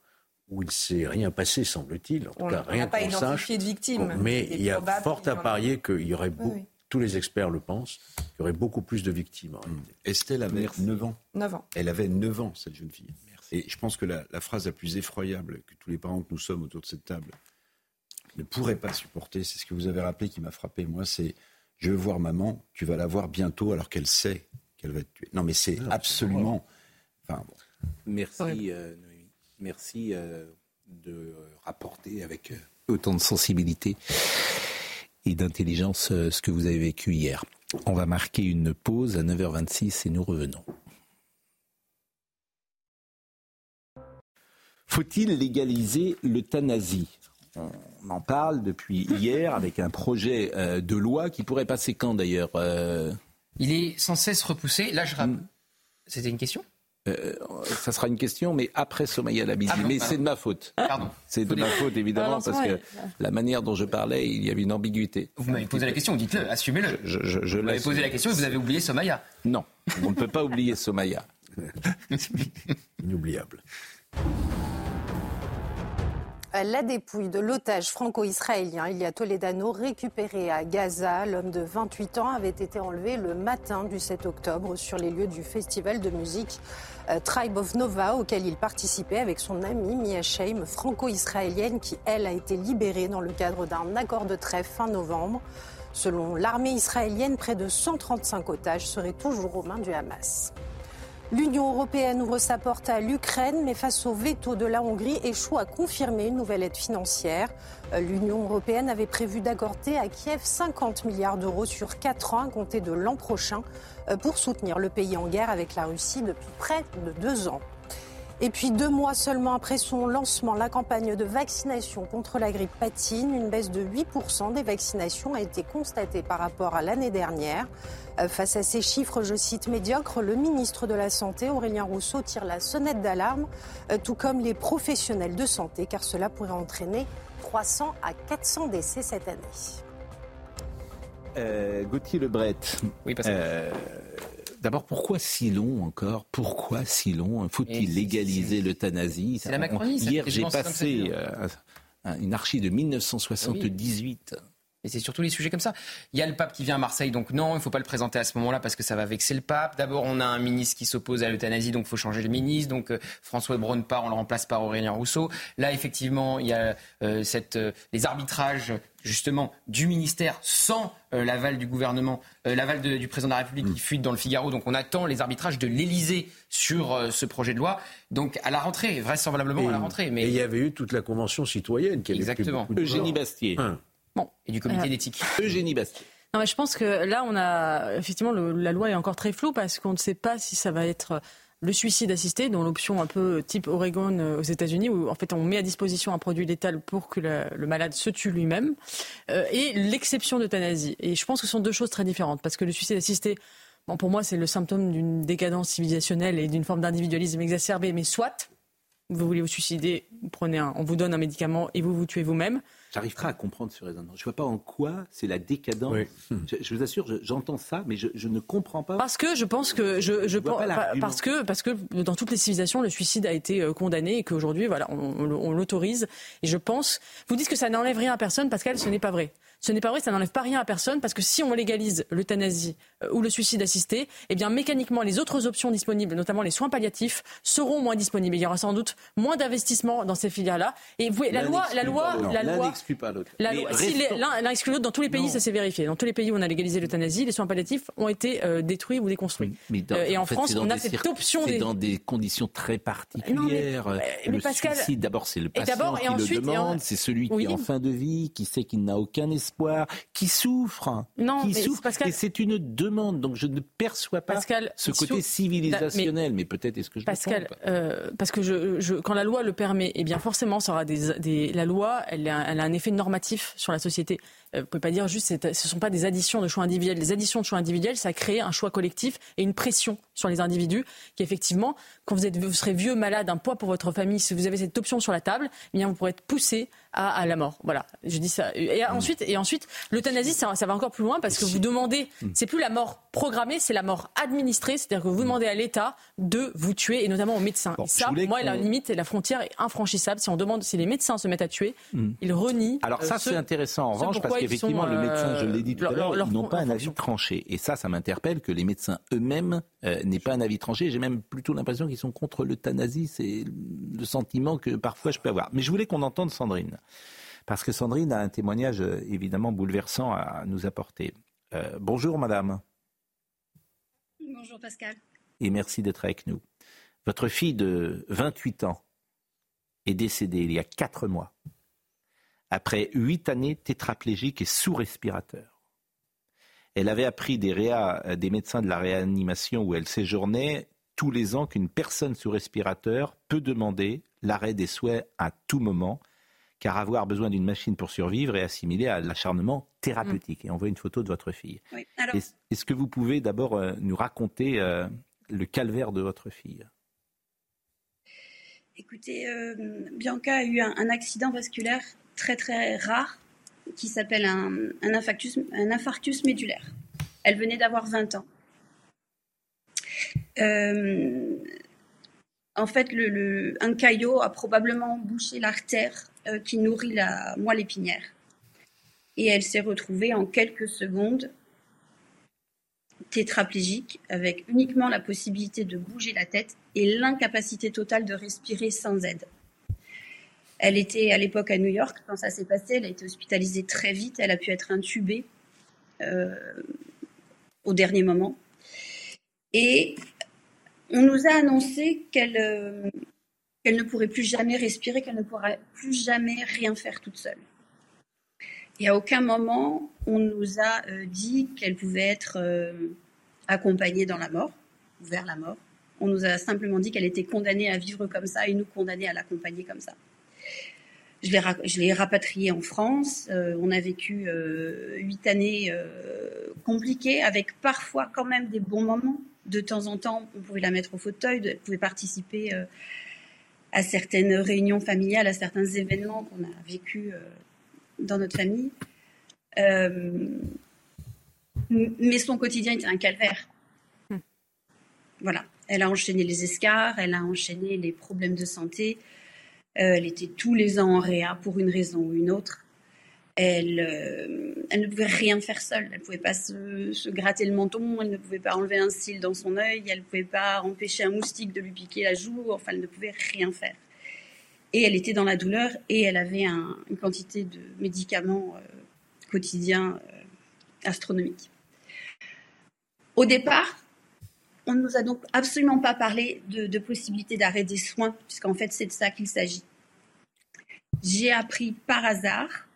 où il ne s'est rien passé, semble-t-il. En tout cas, rien qu'on sache. de victimes. mais il, y a fort à parier qu'il y aurait beaucoup tous les experts le pensent, qu'il y aurait beaucoup plus de victimes. Estelle avait 9 ans. 9 ans. Elle avait 9 ans, cette jeune fille. Et je pense que la, phrase la plus effroyable que tous les parents que nous sommes autour de cette table ne pourraient pas supporter, c'est ce que vous avez rappelé qui m'a frappé, moi, c'est je veux voir maman, tu vas la voir bientôt alors qu'elle sait qu'elle va être tuée. Non, mais c'est absolument. Enfin, Merci, euh, Merci euh, de rapporter avec euh, autant de sensibilité et d'intelligence euh, ce que vous avez vécu hier. On va marquer une pause à 9h26 et nous revenons. Faut-il légaliser l'euthanasie? On en parle depuis hier avec un projet euh, de loi qui pourrait passer quand d'ailleurs euh? Il est sans cesse repoussé. Là, je hmm. C'était une question? Euh, ça sera une question, mais après Somaya Labidi. Ah mais c'est de ma faute. C'est de ma faute, évidemment, parce que la manière dont je parlais, il y avait une ambiguïté. Vous m'avez posé la question, dites-le, assumez-le. Je, vous m'avez posé la question et vous avez oublié Somaya. Non, on ne peut pas oublier Somaya. [LAUGHS] Inoubliable. La dépouille de l'otage franco-israélien Ilia Toledano, récupéré à Gaza, l'homme de 28 ans, avait été enlevé le matin du 7 octobre sur les lieux du festival de musique euh, Tribe of Nova, auquel il participait avec son amie Mia Sheim, franco-israélienne, qui, elle, a été libérée dans le cadre d'un accord de trêve fin novembre. Selon l'armée israélienne, près de 135 otages seraient toujours aux mains du Hamas. L'Union européenne ouvre sa porte à l'Ukraine, mais face au veto de la Hongrie, échoue à confirmer une nouvelle aide financière. Euh, L'Union européenne avait prévu d'accorder à Kiev 50 milliards d'euros sur 4 ans à compter de l'an prochain euh, pour soutenir le pays en guerre avec la Russie depuis près de deux ans. Et puis deux mois seulement après son lancement, la campagne de vaccination contre la grippe patine. Une baisse de 8% des vaccinations a été constatée par rapport à l'année dernière. Euh, face à ces chiffres, je cite médiocres, le ministre de la Santé, Aurélien Rousseau, tire la sonnette d'alarme, euh, tout comme les professionnels de santé, car cela pourrait entraîner 300 à 400 décès cette année. Euh, Gauthier Lebret. Oui, parce que... D'abord, pourquoi si long encore? Pourquoi si long Faut-il légaliser l'euthanasie? C'est la Macronie. Hier, j'ai quasiment 55 passé euh, un- une archive de 1978. Et c'est surtout les sujets comme ça. Il y a le pape qui vient à Marseille, donc non, il ne faut pas le présenter à ce moment-là parce que ça va vexer le pape. D'abord, on a un ministre qui s'oppose à l'euthanasie, donc il faut changer le ministre. Donc euh, François Braun part, on le remplace par Aurélien Rousseau. Là, effectivement, il y a euh, cette, euh, les arbitrages justement du ministère sans euh, l'aval du gouvernement, euh, l'aval de- du président de la République qui fuite dans le Figaro. Donc on attend les arbitrages de l'Élysée sur euh, ce projet de loi. Donc à la rentrée, vraisemblablement à la rentrée. Mais Et il y avait eu toute la convention citoyenne qui avait Exactement. Eugénie. Bastier. Hein. Et du comité Euh, d'éthique. Eugénie Bastier. Non, mais je pense que là, on a effectivement le- la loi est encore très floue parce qu'on ne sait pas si ça va être le suicide assisté, dont l'option un peu type Oregon euh, aux États-Unis, où en fait on met à disposition un produit létal pour que le, le malade se tue lui-même, euh, et l'exception d'euthanasie. Et je pense que ce sont deux choses très différentes parce que le suicide assisté. Bon, pour moi, c'est le symptôme d'une décadence civilisationnelle et d'une forme d'individualisme exacerbé, mais soit, vous voulez vous suicider, vous prenez un, on vous donne un médicament et vous vous tuez vous-même. J'arriverai à comprendre ce raisonnement. Je ne vois pas en quoi c'est la décadence. Je, je vous assure, je- j'entends ça, mais je, je ne comprends pas. Parce que je pense que je, pense pas parce que parce que dans toutes les civilisations le suicide a été euh, condamné et qu'aujourd'hui voilà on, on- on l'autorise et je pense vous dites que ça n'enlève rien à personne Pascal ce n'est pas vrai ce n'est pas vrai ça n'enlève pas rien à personne parce que si on légalise l'euthanasie euh, ou le suicide assisté eh bien mécaniquement les autres options disponibles notamment les soins palliatifs seront moins disponibles il y aura sans doute moins d'investissement dans ces filières là et vous voyez, la L'un loi la loi la L'un loi n'exclut pas l'autre. la loi- si l'un l'un exclut l'autre, dans tous les pays, ça s'est vérifié. Dans tous les pays où on a légalisé l'euthanasie, les soins palliatifs ont été euh, détruits ou déconstruits. Mais dans- Euh, et en, fait, France, on a cette option C'est des. dans des conditions très particulières. Non, mais- mais le Pascal- suicide, d'abord, c'est le patient et qui ensuite, le en- demande. C'est celui qui est en fin de vie, qui sait qu'il n'a aucun espoir, qui souffre. Non, qui mais souffre. Pascal- Et c'est une demande. Donc, je ne perçois pas Pascal, ce côté sou- civilisationnel. Mais, peut-être est-ce que je Pascal, euh, parce que je, je- quand la loi le permet, eh bien forcément, ça aura des, des- la loi, elle a, elle a un effet normatif sur la société. Euh, vous pouvez pas dire juste, ce sont pas des additions de choix individuels. Les additions de choix individuels, ça crée un choix collectif et une pression sur les individus qui, effectivement, quand vous êtes, vous serez vieux, malade, un poids pour votre famille, si vous avez cette option sur la table, eh bien vous pourrez être poussé à, à la mort. Voilà, je dis ça. Et ensuite, et ensuite, l'euthanasie, ça, ça va encore plus loin parce que vous demandez, c'est plus la mort programmée, c'est la mort administrée, c'est-à-dire que vous demandez à l'État de vous tuer et notamment aux médecins. et ça, moi, la limite, la frontière est infranchissable. Si on demande, si les médecins se mettent à tuer, ils renient. Alors euh, ça, ce- c'est intéressant en revanche parce qu'effectivement, sont, le médecin, je euh, l'ai dit tout à l'heure, ils n'ont pas un avis tranché. Et ça, ça m'interpelle que les médecins eux-mêmes euh, n'aient pas un avis tranché. J'ai même plutôt l'impression qu'ils sont contre l'euthanasie. C'est le sentiment que parfois je peux avoir. Mais je voulais qu'on entende Sandrine. Parce que Sandrine a un témoignage euh, évidemment bouleversant à nous apporter. Euh, bonjour madame, Bonjour Pascal. et merci d'être avec nous. Votre fille de 28 ans est décédée il y a 4 mois, après 8 années tétraplégique et sous respirateur. Elle avait appris des, réa- euh, des médecins de la réanimation où elle séjournait tous les ans qu'une personne sous respirateur peut demander l'arrêt des souhaits à tout moment, car avoir besoin d'une machine pour survivre est assimilé à l'acharnement thérapeutique. Et on voit une photo de votre fille. Oui, alors, Est- Est-ce que vous pouvez d'abord euh, nous raconter euh, le calvaire de votre fille? Écoutez, euh, Bianca a eu un, un accident vasculaire très très rare qui s'appelle un, un infarctus médulaire. Elle venait d'avoir 20 ans. Euh, en fait, le, un caillot a probablement bouché l'artère euh, qui nourrit la moelle épinière. Et elle s'est retrouvée en quelques secondes tétraplégique avec uniquement la possibilité de bouger la tête et l'incapacité totale de respirer sans aide. Elle était à l'époque à New York quand ça s'est passé. Elle a été hospitalisée très vite. Elle a pu être intubée euh, au dernier moment. Et on nous a annoncé qu'elle euh, qu'elle ne pourrait plus jamais respirer, qu'elle ne pourrait plus jamais rien faire toute seule. Et à aucun moment, on nous a euh, dit qu'elle pouvait être euh, accompagnée dans la mort, ou vers la mort. On nous a simplement dit qu'elle était condamnée à vivre comme ça et nous condamnés à l'accompagner comme ça. Je l'ai rapatriée en France. on a vécu huit années compliquées, avec parfois quand même des bons moments de temps en temps, on pouvait la mettre au fauteuil, elle pouvait participer euh, à certaines réunions familiales, à certains événements qu'on a vécus euh, dans notre famille. Euh, mais son quotidien était un calvaire. Hmm. Voilà. Elle a enchaîné les escars, elle a enchaîné les problèmes de santé. Elle était tous les ans en réa pour une raison ou une autre. Euh, elle, ne pouvait rien faire seule. Elle ne pouvait pas se, gratter le menton, elle ne pouvait pas enlever un cil dans son œil, elle ne pouvait pas empêcher un moustique de lui piquer la joue, enfin, elle ne pouvait rien faire. Et elle était dans la douleur et elle avait une quantité de médicaments euh, quotidiens euh, astronomiques. Au départ, on ne nous a donc absolument pas parlé de, possibilité d'arrêt des soins, puisqu'en fait, c'est de ça qu'il s'agit. J'ai appris par hasard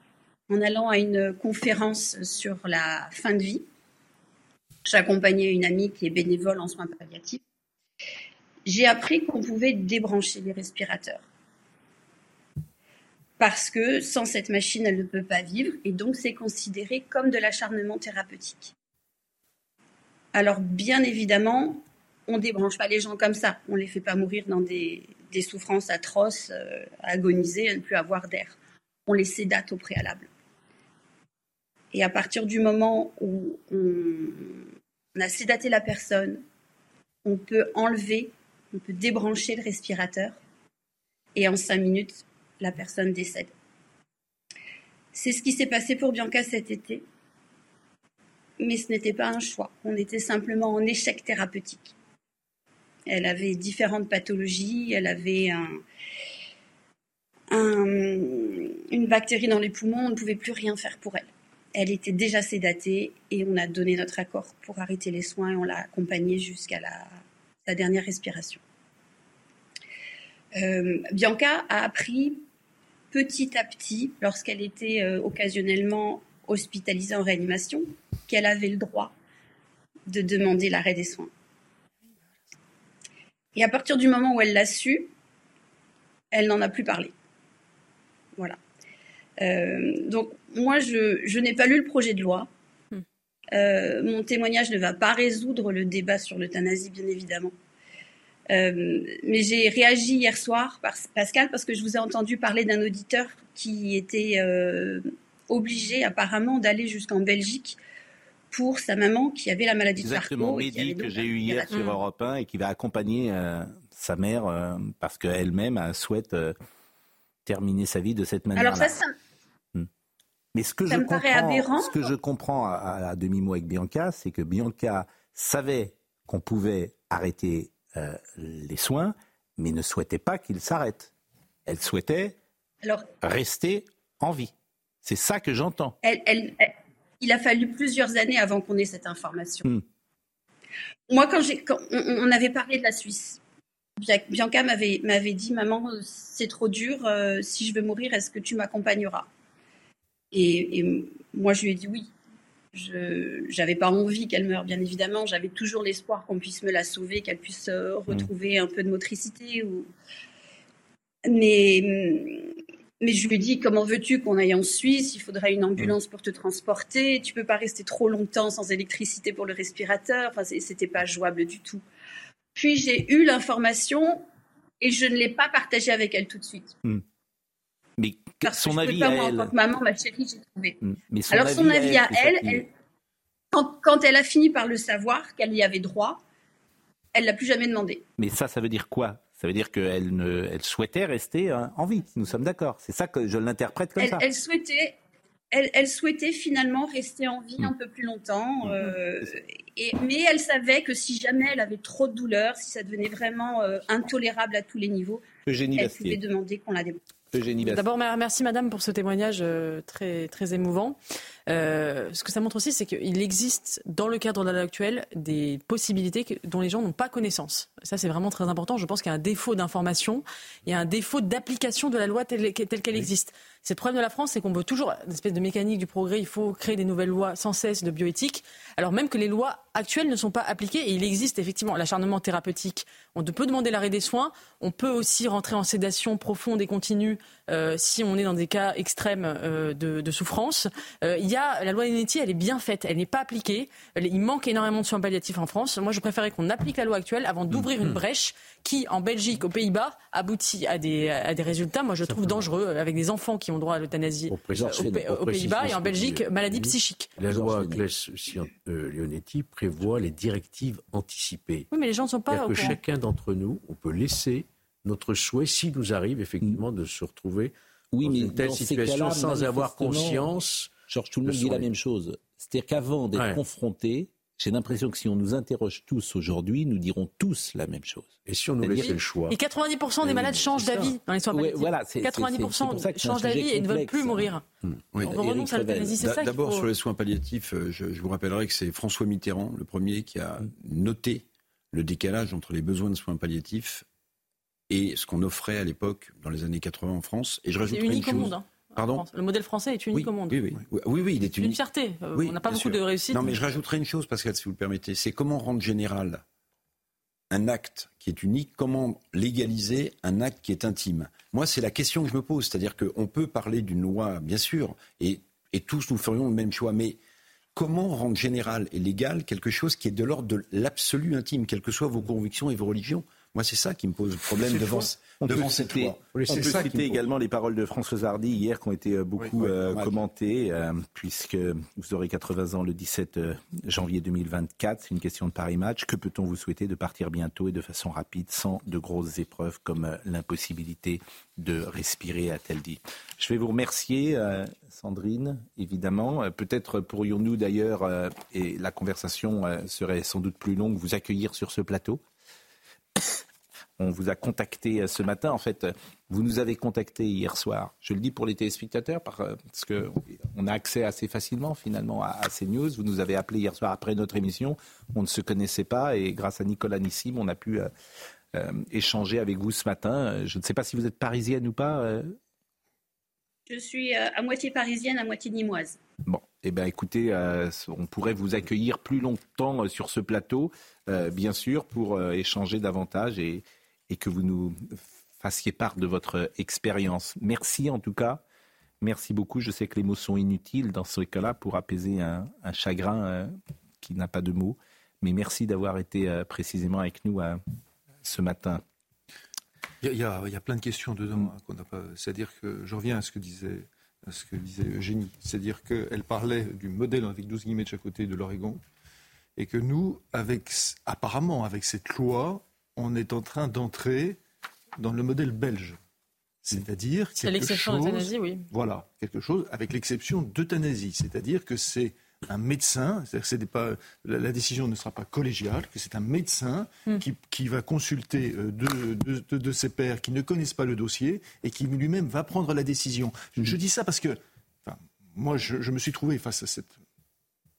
en allant à une conférence sur la fin de vie. J'accompagnais une amie qui est bénévole en soins palliatifs. J'ai appris qu'on pouvait débrancher les respirateurs. Parce que sans cette machine, elle ne peut pas vivre et donc c'est considéré comme de l'acharnement thérapeutique. Alors bien évidemment, on ne débranche pas les gens comme ça. On ne les fait pas mourir dans des, souffrances atroces, euh, agoniser, ne plus avoir d'air. On les sédate au préalable. Et à partir du moment où on, a sédaté la personne, on peut enlever, on peut débrancher le respirateur et en cinq minutes, la personne décède. C'est ce qui s'est passé pour Bianca cet été, mais ce n'était pas un choix. On était simplement en échec thérapeutique. Elle avait différentes pathologies, elle avait une bactérie dans les poumons, on ne pouvait plus rien faire pour elle elle était déjà sédatée et on a donné notre accord pour arrêter les soins et on l'a accompagnée jusqu'à la, dernière respiration. Euh, Bianca a appris petit à petit, lorsqu'elle était euh, occasionnellement hospitalisée en réanimation, qu'elle avait le droit de demander l'arrêt des soins. Et à partir du moment où elle l'a su, elle n'en a plus parlé. Voilà. Euh, donc moi, je, n'ai pas lu le projet de loi. Hmm. Euh, mon témoignage ne va pas résoudre le débat sur l'euthanasie, bien évidemment. Euh, mais j'ai réagi hier soir, Pascal, parce que je vous ai entendu parler d'un auditeur qui était obligé apparemment d'aller jusqu'en Belgique pour sa maman qui avait la maladie de Charcot. Exactement, que j'ai eu hier sur Europe 1 et qui va accompagner sa mère parce qu'elle-même souhaite terminer sa vie de cette manière-là. Alors ça, mais ce que, je, comprends, ce que je comprends à, demi-mot avec Bianca, c'est que Bianca savait qu'on pouvait arrêter euh, les soins, mais ne souhaitait pas qu'ils s'arrêtent. Elle souhaitait rester en vie. C'est ça que j'entends. Il a fallu plusieurs années avant qu'on ait cette information. Hmm. Moi, quand, on, avait parlé de la Suisse, Bianca m'avait dit, maman, c'est trop dur, euh, si je veux mourir, est-ce que tu m'accompagneras? Et, moi, je lui ai dit oui. Je n'avais pas envie qu'elle meure, bien évidemment. J'avais toujours l'espoir qu'on puisse me la sauver, qu'elle puisse euh, mmh. retrouver un peu de motricité. Ou... Mais, mais je lui dit, comment veux-tu qu'on aille en Suisse? Il faudrait une ambulance pour te transporter. Tu peux pas rester trop longtemps sans électricité pour le respirateur. Enfin, c'était pas jouable du tout. Puis j'ai eu l'information et je ne l'ai pas partagée avec elle tout de suite. Mmh. Mais son avis à elle. En tant que maman, ma chérie, j'ai trouvé. Mm. Alors son avis à elle, quand, elle a fini par le savoir qu'elle y avait droit, elle l'a plus jamais demandé. Mais ça, ça veut dire quoi? Ça veut dire qu'elle ne, elle souhaitait rester hein, en vie. Nous sommes d'accord. C'est ça que je l'interprète comme ça. Elle souhaitait, elle, souhaitait finalement rester en vie mm. un peu plus longtemps. Mm. Euh, et, mais elle savait que si jamais elle avait trop de douleur, si ça devenait vraiment euh, intolérable à tous les niveaux, elle pouvait demander qu'on la débranche. D'abord, merci Madame pour ce témoignage euh, très, très émouvant. Euh, ce que ça montre aussi, c'est qu'il existe dans le cadre de la loi actuelle des possibilités dont les gens n'ont pas connaissance. Ça, c'est vraiment très important. Je pense qu'il y a un défaut d'information, il y a un défaut d'application de la loi telle, qu'elle existe. C'est le problème de la France, c'est qu'on veut toujours une espèce de mécanique du progrès. Il faut créer des nouvelles lois sans cesse de bioéthique, alors même que les lois actuelles ne sont pas appliquées. Et il existe effectivement l'acharnement thérapeutique. On peut demander l'arrêt des soins. On peut aussi rentrer en sédation profonde et continue euh, si on est dans des cas extrêmes euh, de, souffrance. Euh, il y a la loi Enetti, elle est bien faite, elle n'est pas appliquée. Il manque énormément de soins palliatifs en France. Moi, je préférais qu'on applique la loi actuelle avant d'ouvrir une brèche qui, en Belgique, aux Pays-Bas, aboutit à des, à des résultats. Moi, je trouve dangereux avec des enfants qui ont droit à l'euthanasie aux, Pays-Bas et en Belgique, maladie psychique. La loi Claes-Leonetti prévoit les directives anticipées. Oui, mais les gens ne sont pas. que chacun d'entre nous, on peut laisser notre souhait, s'il nous arrive effectivement de se retrouver oui, dans mais une telle situation sans avoir conscience. Georges, tout le monde dit la même chose. C'est-à-dire qu'avant d'être confronté, j'ai l'impression que si on nous interroge tous aujourd'hui, nous dirons tous la même chose. Et si on nous laissait le choix Et 90% des malades changent d'avis dans les soins palliatifs. voilà, 90% changent d'avis et ne veulent plus mourir. Hmm. Oui. D'abord, sur les soins palliatifs, euh, je, vous rappellerai que c'est François Mitterrand, le premier, qui a noté le décalage entre les besoins de soins palliatifs et ce qu'on offrait à l'époque dans les années 80 en France. Et je rajouterai unique une chose. Au monde, hein, Pardon le modèle français est unique au monde. Oui, oui, oui, oui, il est unique. une fierté. Euh, on n'a pas beaucoup de réussite. Non, mais je rajouterai une chose, Pascal, si vous le permettez. C'est comment rendre général un acte qui est unique, comment légaliser un acte qui est intime. Moi, c'est la question que je me pose. C'est-à-dire qu'on peut parler d'une loi, bien sûr, et, et tous nous ferions le même choix, mais comment rendre général et légal quelque chose qui est de l'ordre de l'absolu intime, quelles que soient vos convictions et vos religions moi, c'est ça qui me pose problème devant, on devant cette loi. On peut citer également les paroles de François Hardy hier qui ont été euh, beaucoup euh, commentées, euh, puisque vous aurez 80 ans le 17 janvier 2024. C'est une question de Paris Match. Que peut-on vous souhaiter de partir bientôt et de façon rapide, sans de grosses épreuves comme l'impossibilité de respirer, a-t-elle dit? Je vais vous remercier, Sandrine, évidemment. Peut-être pourrions-nous d'ailleurs, et la conversation serait sans doute plus longue, vous accueillir sur ce plateau on vous a contacté euh, ce matin. En fait, vous nous avez contacté hier soir. Je le dis pour les téléspectateurs euh, parce qu'on a accès assez facilement finalement à, ces news. Vous nous avez appelé hier soir après notre émission. On ne se connaissait pas et grâce à Nicolas Nissim, on a pu euh, échanger avec vous ce matin. Je ne sais pas si vous êtes parisienne ou pas. Je suis à moitié parisienne, à moitié nimoise. Bon, eh bien écoutez, on pourrait vous accueillir plus longtemps sur ce plateau, bien sûr, pour échanger davantage et, que vous nous fassiez part de votre expérience. Merci en tout cas. Merci beaucoup. Je sais que les mots sont inutiles dans ce cas-là pour apaiser un, chagrin euh, qui n'a pas de mots. Mais merci d'avoir été euh, précisément avec nous euh, ce matin. Il y, a, plein de questions dedans hein. C'est-à-dire que je reviens à ce que disait, ce que disait Eugénie. C'est-à-dire qu'elle parlait du modèle avec 12 guillemets de chaque côté de l'Oregon. Et que nous, avec, apparemment, avec cette loi, on est en train d'entrer dans le modèle belge. C'est-à-dire quelque chose, oui. voilà, quelque chose avec l'exception d'euthanasie, c'est-à-dire que c'est un médecin, c'est pas la, décision ne sera pas collégiale, que c'est un médecin hmm. qui, va consulter euh, deux, de, ses pairs qui ne connaissent pas le dossier et qui lui-même va prendre la décision. Je, dis ça parce que, moi, je, me suis trouvé face à cette,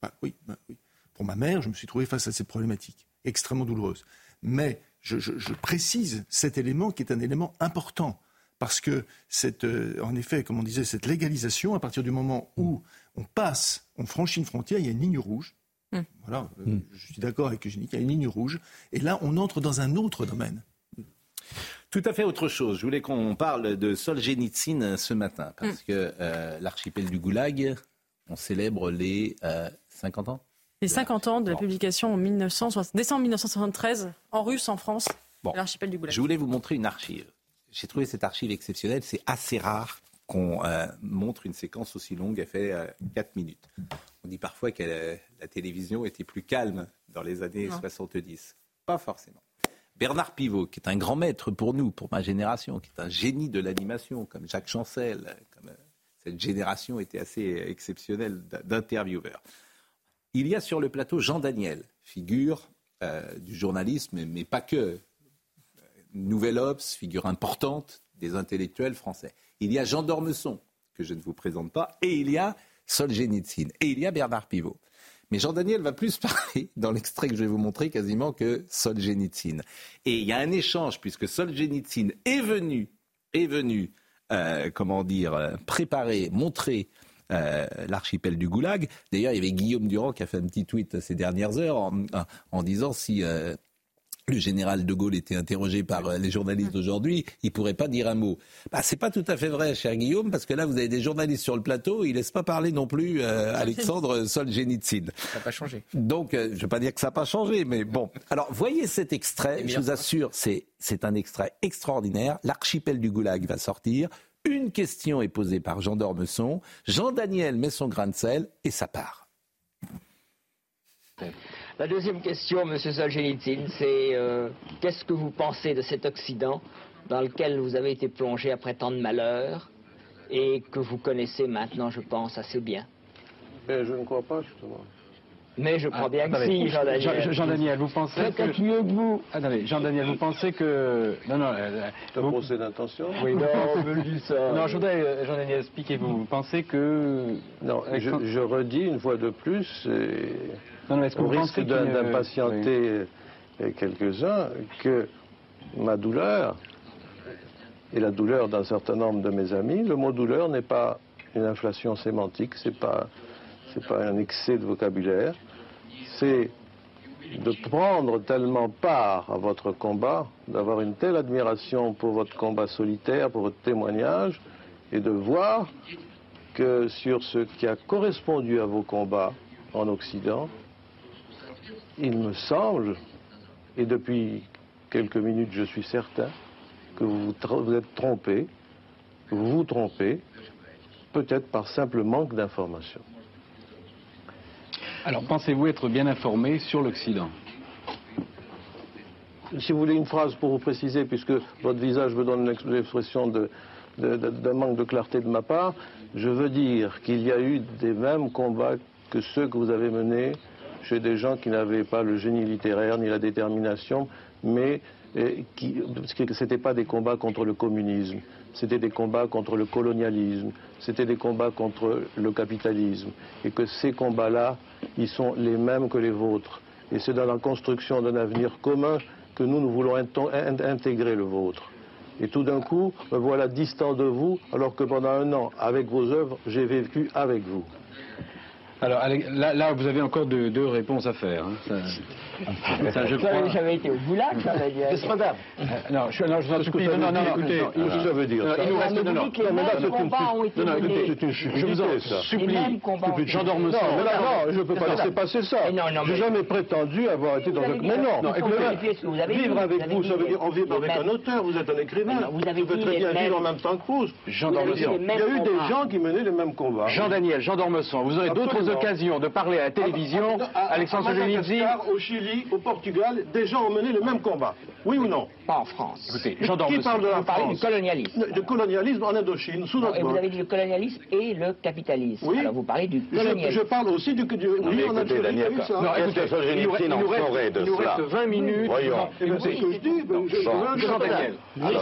bah, oui, bah, oui, pour ma mère, je me suis trouvé face à cette problématique extrêmement douloureuse. Mais je, précise cet élément qui est un élément important. Parce que, cette, euh, en effet, comme on disait, cette légalisation, à partir du moment où on passe, on franchit une frontière, il y a une ligne rouge. Hmm. Voilà, euh, hmm. je suis d'accord avec Eugénie, il y a une ligne rouge. Et là, on entre dans un autre domaine. Tout à fait autre chose. Je voulais qu'on parle de Solzhenitsyn ce matin, parce hmm. que euh, l'archipel du Goulag, on célèbre les 50 ans les 50 ans de la publication en 1960, décembre 1973, en russe, en France, bon. l'archipel du Goulag. Je voulais vous montrer une archive. J'ai trouvé cette archive exceptionnelle. C'est assez rare qu'on euh, montre une séquence aussi longue. Elle fait 4 euh, minutes. On dit parfois que la télévision était plus calme dans les années 70. Pas forcément. Bernard Pivot, qui est un grand maître pour nous, pour ma génération, qui est un génie de l'animation, comme Jacques Chancel, comme euh, cette génération était assez exceptionnelle d'intervieweurs. Il y a sur le plateau Jean Daniel, figure euh, du journalisme, mais pas que. Nouvelle Obs, figure importante des intellectuels français. Il y a Jean d'Ormesson, que je ne vous présente pas, et il y a Solzhenitsyn. Et il y a Bernard Pivot. Mais Jean-Daniel va plus [LAUGHS] parler dans l'extrait que je vais vous montrer quasiment que Solzhenitsyn. Et il y a un échange puisque Solzhenitsyn est venu, est venu, euh, comment dire, euh, préparer, montrer euh, l'archipel du Goulag. D'ailleurs, il y avait Guillaume Durand qui a fait un petit tweet ces dernières heures en, disant si le général de Gaulle était interrogé par euh, les journalistes d'aujourd'hui, il pourrait pas dire un mot. Bah, c'est pas tout à fait vrai, cher Guillaume, parce que là, vous avez des journalistes sur le plateau, ils laissent pas parler non plus euh, Alexandre Solzhenitsyn. Ça n'a pas changé. Donc, euh, je veux pas dire que ça n'a pas changé, mais bon. Alors, voyez cet extrait, je vous assure, c'est, c'est un extrait extraordinaire. L'archipel du Goulag va sortir. Une question est posée par Jean d'Ormesson. Jean-Daniel met son grain de sel et ça part. La deuxième question, Monsieur Solzhenitsyn, c'est euh, qu'est-ce que vous pensez de cet Occident dans lequel vous avez été plongé après tant de malheurs et que vous connaissez maintenant, je pense, assez bien? Mais je ne crois pas, justement. Mais je crois ah, bien que si, Jean-Daniel. Jean-Daniel, vous pensez que... mieux que vous. Jean-Daniel, vous pensez que... Non, non... Euh, un vous... procès d'intention Oui, non, on dire ça. Non, je voudrais, euh, Jean-Daniel, expliquez-vous. Vous pensez que... Non, je, je, redis une fois de plus, et... non, non, au risque d'impatienter quelques-uns, que ma douleur et la douleur d'un certain nombre de mes amis, le mot douleur n'est pas une inflation sémantique, c'est pas c'est pas un excès de vocabulaire, c'est de prendre tellement part à votre combat, d'avoir une telle admiration pour votre combat solitaire, pour votre témoignage, et de voir que sur ce qui a correspondu à vos combats en Occident, il me semble, et depuis quelques minutes je suis certain, que vous vous êtes trompé, vous vous trompez, peut-être par simple manque d'information. Alors pensez-vous être bien informé sur l'Occident? Si vous voulez une phrase pour vous préciser, puisque votre visage me donne l'expression d'un manque de clarté de ma part, je veux dire qu'il y a eu des mêmes combats que ceux que vous avez menés chez des gens qui n'avaient pas le génie littéraire ni la détermination, mais qui, ce n'étaient pas des combats contre le communisme, c'était des combats contre le colonialisme, c'était des combats contre le capitalisme, et que ces combats-là, ils sont les mêmes que les vôtres. Et c'est dans la construction d'un avenir commun que nous, nous voulons intégrer le vôtre. Et tout d'un coup, me voilà distant de vous, alors que pendant un an, avec vos œuvres, j'ai vécu avec vous. Alors là, là, vous avez encore deux, deux réponses à faire. Hein. Ça, je crois... J'avais été au boulac, ça veut dire. C'est grave. Euh, non, je, non, je vous en supplie. Non, non, non, écoutez, qu'est-ce que ça veut dire ça Il nous reste... Non, non, les mêmes combats ont été menés. C'est une Je vous en supplie. J'en dors Non, non, je ne peux pas laisser passer ça. J'ai jamais prétendu avoir été dans un... Mais non, vivre avec vous, ça veut dire en vivre avec un auteur, vous êtes un écrivain. Vous avez très bien vivre en même temps que Dormesson. Il y a eu des gens qui menaient les mêmes combats. Jean-Daniel, Jean Dormesson, vous aurez d'autres occasions de parler à la télévision. Alexandre Solzhenitsyn. Au Chili, au Portugal, des gens ont mené le même combat. Oui ou non? Pas en France. Écoutez, Qui parle de la France? Du colonialisme. Le colonialisme en Indochine, sous notre Vous avez dit le colonialisme et le capitalisme. Oui. Alors vous parlez du colonialisme. Je, parle aussi du... du oui, on a écoutez, Daniel, ça. Non, écoutez, il nous, il nous reste, il nous reste 20 minutes. Voyons. Eh ben, c'est ce que je dis. Jean-Daniel. Mais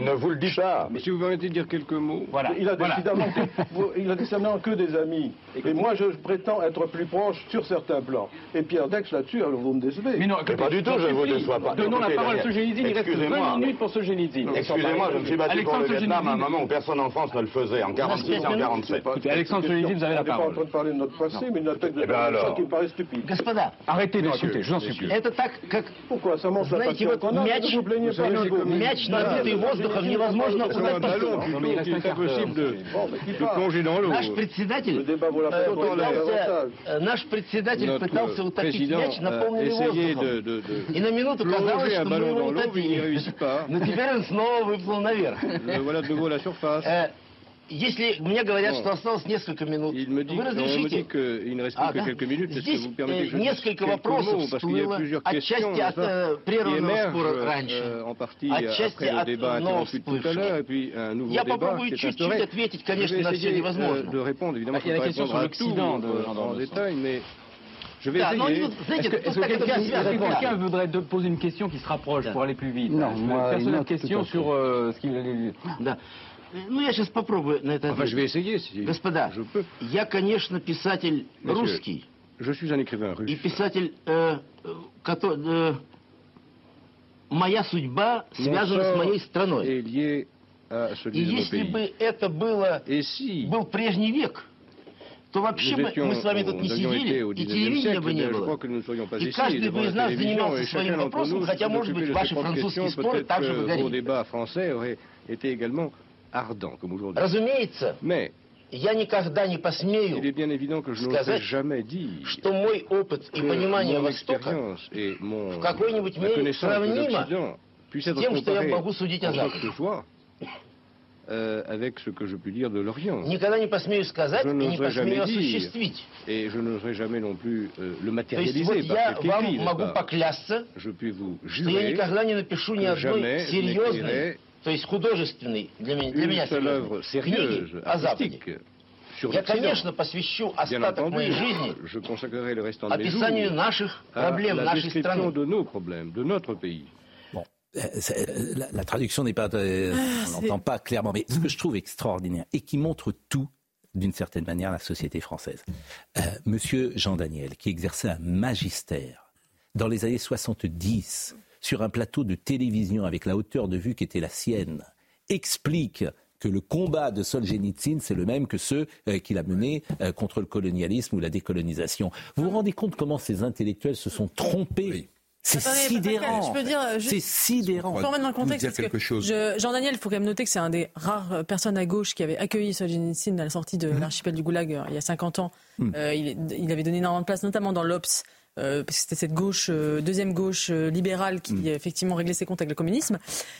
ne vous le dites pas. Mais si vous permettez de dire quelques mots. Voilà. Il a décidément [LAUGHS] que des amis. Et moi, je prétends être plus proche sur certains plans. Et Pierre Dex, là-dessus, vous me décevez. Mais non, pas du tout, je ne vous déçois pas. Donnons la parole à Solzhenitsyn, il reste 20 minutes pour Solzhenitsyn. Excusez-moi, je me suis battu pour le Vietnam à un moment où personne en France ne le faisait, en 46 et en 47. Alexandre Solzhenitsyn, vous avez la parole. On n'est pas en train de parler de notre passé, mais une attaque de ça qui me paraît stupide. Arrêtez, non, écoutez, je vous en supplie. Pourquoi Ça montre la passion qu'on a, ne vous plaignez pas. Мяч набитый воздухом невозможно куда C'est impossible de plonger dans l'eau. Наш председатель пытался, наш председатель пытался утопить мяч на полный воздухом. И на минуту казалось, что мы его утопили. Но теперь он снова выплыл наверх. Если мне говорят, что осталось несколько минут, вы разрешите? А, que minutes. Здесь que je несколько вопросов всплыло, отчасти от э, прерванного спора раньше, отчасти от нового всплывшего. Я попробую чуть-чуть ответить, конечно, на все невозможно. Il y a la question sur l'Occident en détail, mais je vais essayer. Est-ce que, quelqu'un voudrait poser une question qui se rapproche pour aller plus vite Non, moi, Personne n'a de question sur ce qu'il... Э, ну, я сейчас попробую на это. Enfin, essayer, Господа, я, конечно, писатель Monsieur, русский. И писатель, э, э который, э, моя судьба связана с моей страной. И если бы это было, si был прежний век, то вообще мы, мы с вами тут не сидели, и телевидения бы не было. И каждый бы из нас занимался своим вопросом, хотя, может быть, ваши французские споры также бы горели. Разумеется. Mais я никогда не посмею сказать, что мой опыт и понимание Востока в какой-нибудь мере сравнимо с тем, что я могу судить о Западе. Euh, avec ce que je puis dire de l'Orient. Никогда не посмею сказать je и не посмею осуществить. Et je n'oserai jamais non plus euh, le matérialiser. То есть вот я вам могу поклясться, je puis vous jurer, что я никогда не напишу ни одной серьезной то есть художественной, для меня, для меня une seule œuvre серьезной, sérieuse, книги о Западе. artistique, sur Я, l'Occident. конечно, посвящу Bien остаток моей entendu, жизни je consacrerai le restant de mes jours описанию наших à проблем, la нашей description страны. de nos problèmes, de notre pays. Bon, euh, c'est- euh, la, la traduction n'est pas, euh, Ah, on n'entend pas clairement, mais ce que je trouve extraordinaire et qui montre tout, d'une certaine manière, la société française. Euh, Monsieur Jean Daniel, qui exerçait un magistère dans les années 70 sur un plateau de télévision avec la hauteur de vue qui était la sienne, explique que le combat de Solzhenitsyn, c'est le même que ceux euh, qu'il a menés euh, contre le colonialisme ou la décolonisation. Vous vous rendez compte comment ces intellectuels se sont trompés? C'est Attendez, sidérant. Je peux dire, euh, juste- C'est sidérant. Pour remettre dans le contexte, parce que quelque chose. je- Jean Daniel, il faut quand même noter que c'est un des rares personnes à gauche qui avait accueilli Solzhenitsyn à la sortie de l'archipel du Goulag euh, il y a 50 ans. Mhm. Euh, il, il avait donné énormément de place, notamment dans l'Obs. Euh, parce que c'était cette gauche, euh, deuxième gauche euh, libérale qui euh, effectivement réglait ses comptes avec le communisme.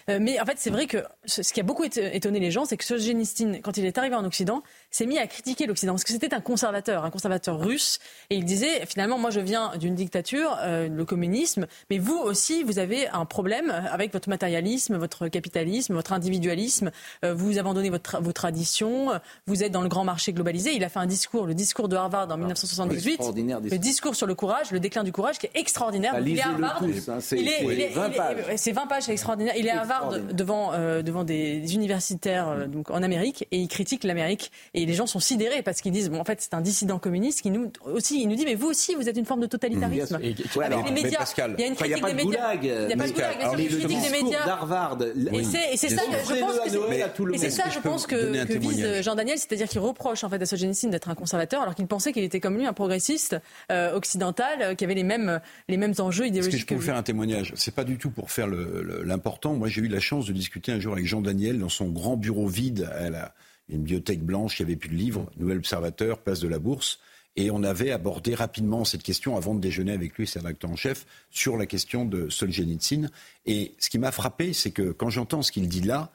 Mais en fait, c'est vrai que ce, qui a beaucoup éton- étonné les gens, c'est que Solzhenitsyn, quand il est arrivé en Occident, s'est mis à critiquer l'Occident parce que c'était un conservateur, un conservateur russe, et il disait finalement, moi je viens d'une dictature, le communisme, mais vous aussi, vous avez un problème avec votre matérialisme, votre capitalisme, votre individualisme. vous abandonnez votre, vos traditions, vous êtes dans le grand marché globalisé. Il a fait un discours, le discours de Harvard en 1978, extraordinaire le discours. discours sur le courage, le déclin du courage, qui est extraordinaire. Bah, il est Harvard. hein, c'est- il est, c'est il est- 20 il est- pages. c'est 20 pages, extraordinaire. Il est à Harvard devant, euh, devant des, universitaires euh, donc en Amérique et il critique l'Amérique. Et les gens sont sidérés parce qu'ils disent, bon, en fait, c'est un dissident communiste qui nous aussi, il nous dit, mais vous aussi, vous êtes une forme de totalitarisme. Et- Avec alors, les médias, Pascal, il y a une il y a critique pas des de médias. Il n'y a pas de goulag, mais Alors, c'est une critique des médias. d'Harvard. Et c'est- ça, je pense que c'est- ça, je pense que, que vise Jean Daniel, c'est-à-dire qu'il reproche en fait à Solzhenitsyn d'être un conservateur, alors qu'il pensait qu'il était comme lui un progressiste euh, occidental euh, qui avait les mêmes les mêmes enjeux Est-ce que je peux vous faire un témoignage? C'est pas du tout pour faire l'important. Moi, j'ai eu la chance de discuter un jour avec Jean Daniel dans son grand bureau vide à la, une bibliothèque blanche. Il n'y avait plus de livres. Nouvel Observateur, place de la Bourse. Et on avait abordé rapidement cette question avant de déjeuner avec lui, c'est rédacteur en chef, sur la question de Solzhenitsyn. Et ce qui m'a frappé, c'est que quand j'entends ce qu'il dit là,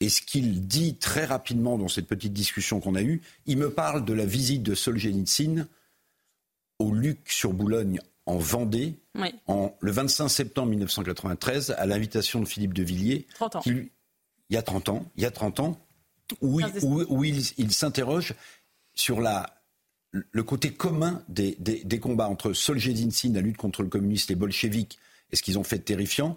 et ce qu'il dit très rapidement dans cette petite discussion qu'on a eue, il me parle de la visite de Solzhenitsyn au Luc sur Boulogne en Vendée Oui. en, le 25 septembre 1993 à l'invitation de Philippe de Villiers. 30 ans. qui lui- il y a 30 ans, il y a 30 ans, où, il, où- où il, il s'interroge sur la, le côté commun des, des- des combats entre Solzhenitsyn, la lutte contre le communisme, les bolcheviks, et ce qu'ils ont fait de terrifiant,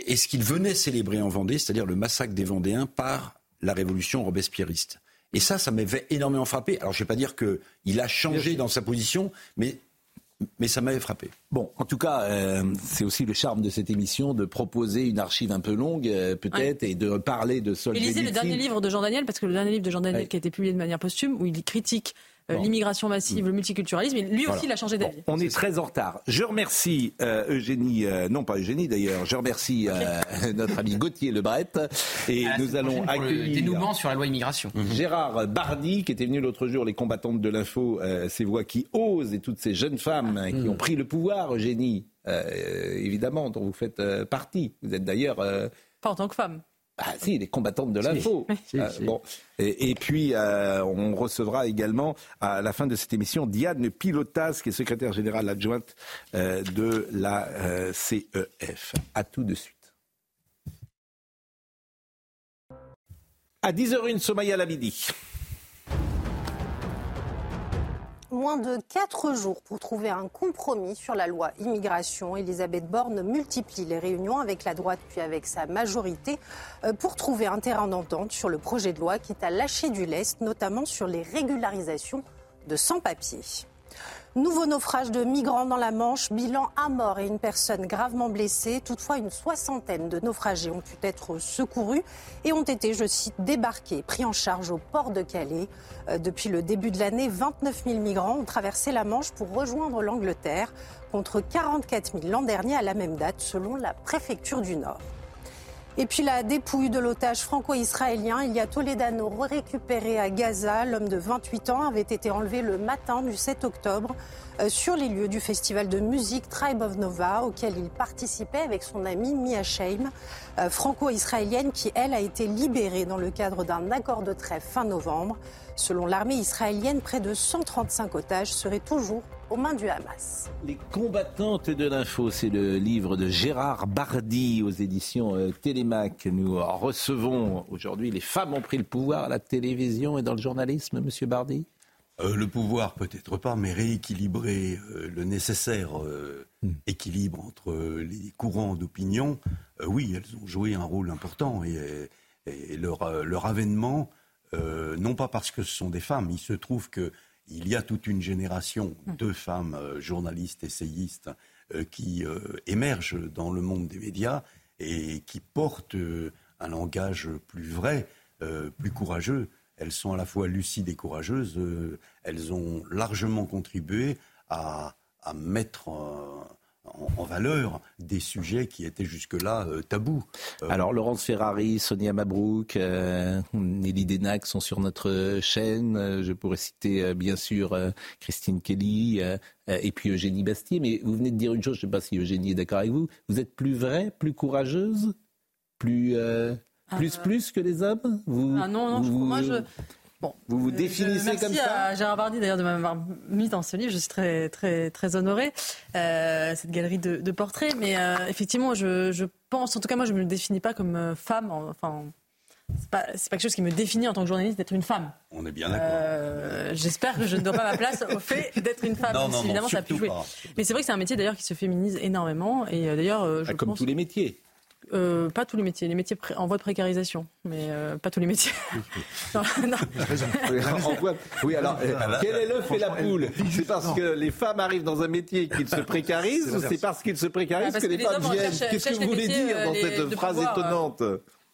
et ce qu'ils venaient célébrer en Vendée, c'est-à-dire le massacre des Vendéens par la révolution robespierriste. Et ça, ça m'avait énormément frappé. Alors, je ne vais pas dire qu'il a changé dans sa position, mais, mais ça m'avait frappé. Bon, en tout cas, euh, c'est aussi le charme de cette émission de proposer une archive un peu longue, euh, peut-être, et de parler de Et Solzhenitsyn. lisez le dernier livre de Jean Daniel, parce que le dernier livre de Jean Daniel Ouais. qui a été publié de manière posthume, où il critique euh, Bon. l'immigration massive, le multiculturalisme, et lui aussi, Voilà. il a changé Bon, d'avis. on est très en retard. Je remercie euh, Eugénie, euh, non pas Eugénie d'ailleurs, je remercie euh, [LAUGHS] notre ami Gauthier Lebret. Et nous allons prochaine pour le accueillir dénouement sur la loi immigration. Gérard Bardi, qui était venu l'autre jour, les combattantes de l'info, euh, ces voix qui osent, et toutes ces jeunes femmes hein, qui ont pris le pouvoir, Eugénie, euh, évidemment, dont vous faites euh, partie. Vous êtes d'ailleurs... euh, Pas en tant que femme. Ah si, les combattantes de l'info. Si, Euh, si. bon. et, et puis, euh, on recevra également à la fin de cette émission Diane Pilotas, qui est secrétaire générale adjointe euh, de la CEF. À tout de suite. À 10h01, Somaya Labidi. Moins de quatre jours pour trouver un compromis sur la loi immigration. Elisabeth Borne multiplie les réunions avec la droite puis avec sa majorité euh, pour trouver un terrain d'entente sur le projet de loi qui est à lâcher du lest, notamment sur les régularisations de sans-papiers. Nouveau naufrage de migrants dans la Manche, bilan à mort et une personne gravement blessée. Toutefois, une soixantaine de naufragés ont pu être secourus et ont été, je cite, débarqués, pris en charge au port de Calais. Euh, depuis le début de l'année, 29 000 migrants ont traversé la Manche pour rejoindre l'Angleterre, contre 44 000 l'an dernier à la même date, selon la préfecture du Nord. Et puis la dépouille de l'otage franco-israélien, il y a Toledano récupéré à Gaza. L'homme de 28 ans avait été enlevé le matin du 7 octobre euh, sur les lieux du festival de musique Tribe of Nova auquel il participait avec son amie Mia Sheim, euh, franco-israélienne qui, elle, a été libérée dans le cadre d'un accord de trêve fin novembre. Selon l'armée israélienne, près de 135 otages seraient toujours aux mains du Hamas. Les combattantes de l'info, c'est le livre de Gérard Bardy aux éditions euh, Télémac. Nous recevons aujourd'hui les femmes ont pris le pouvoir à la télévision et dans le journalisme, Monsieur Bardy euh, le pouvoir peut-être pas, mais rééquilibrer euh, le nécessaire hmm. équilibre entre les courants d'opinion, oui, elles ont joué un rôle important et, et leur, leur avènement euh, non pas parce que ce sont des femmes, il se trouve qu'il y a toute une génération hum. de femmes euh, journalistes, essayistes, euh, qui émergent dans le monde des médias et qui portent un langage plus vrai, plus courageux. Elles sont à la fois lucides et courageuses. elles ont largement contribué à, à mettre en, valeur des sujets qui étaient jusque-là euh, tabous. Euh, Alors Laurence Ferrari, Sonia Mabrouk, euh, Nelly Denac sont sur notre chaîne. Je pourrais citer bien sûr Christine Kelly et puis Eugénie Bastier. Mais vous venez de dire une chose, je ne sais pas si Eugénie est d'accord avec vous. Vous êtes plus vraie, plus courageuse, plus... Plus, plus que les hommes? Vous, Ah non, non, moi je, vous vous définissez comme ça Merci à Gérard Bardi d'ailleurs de m'avoir mis dans ce livre. Je suis très très très honorée. Euh, cette galerie de, portraits, mais euh, effectivement, je, pense, en tout cas moi, je me le définis pas comme euh, femme. Enfin, c'est pas, pas quelque chose qui me définit en tant que journaliste d'être une femme. On est bien d'accord. J'espère que je ne dois pas ma place au fait d'être une femme. Non, non, évidemment, ça a pu jouer. Mais c'est vrai que c'est un métier d'ailleurs qui se féminise énormément. Et d'ailleurs, je comme tous les métiers. Euh, pas tous les métiers, les métiers en voie de précarisation, mais euh, pas tous les métiers. [LAUGHS] non, non. [LAUGHS] oui, alors, euh, quel est l'œuf et la poule? C'est parce que les femmes arrivent dans un métier qu'ils se [LAUGHS] précarisent ou c'est parce qu'ils se précarisent ah, que, les, femmes viennent? Qu'est-ce que vous voulez dire dans cette phrase étonnante?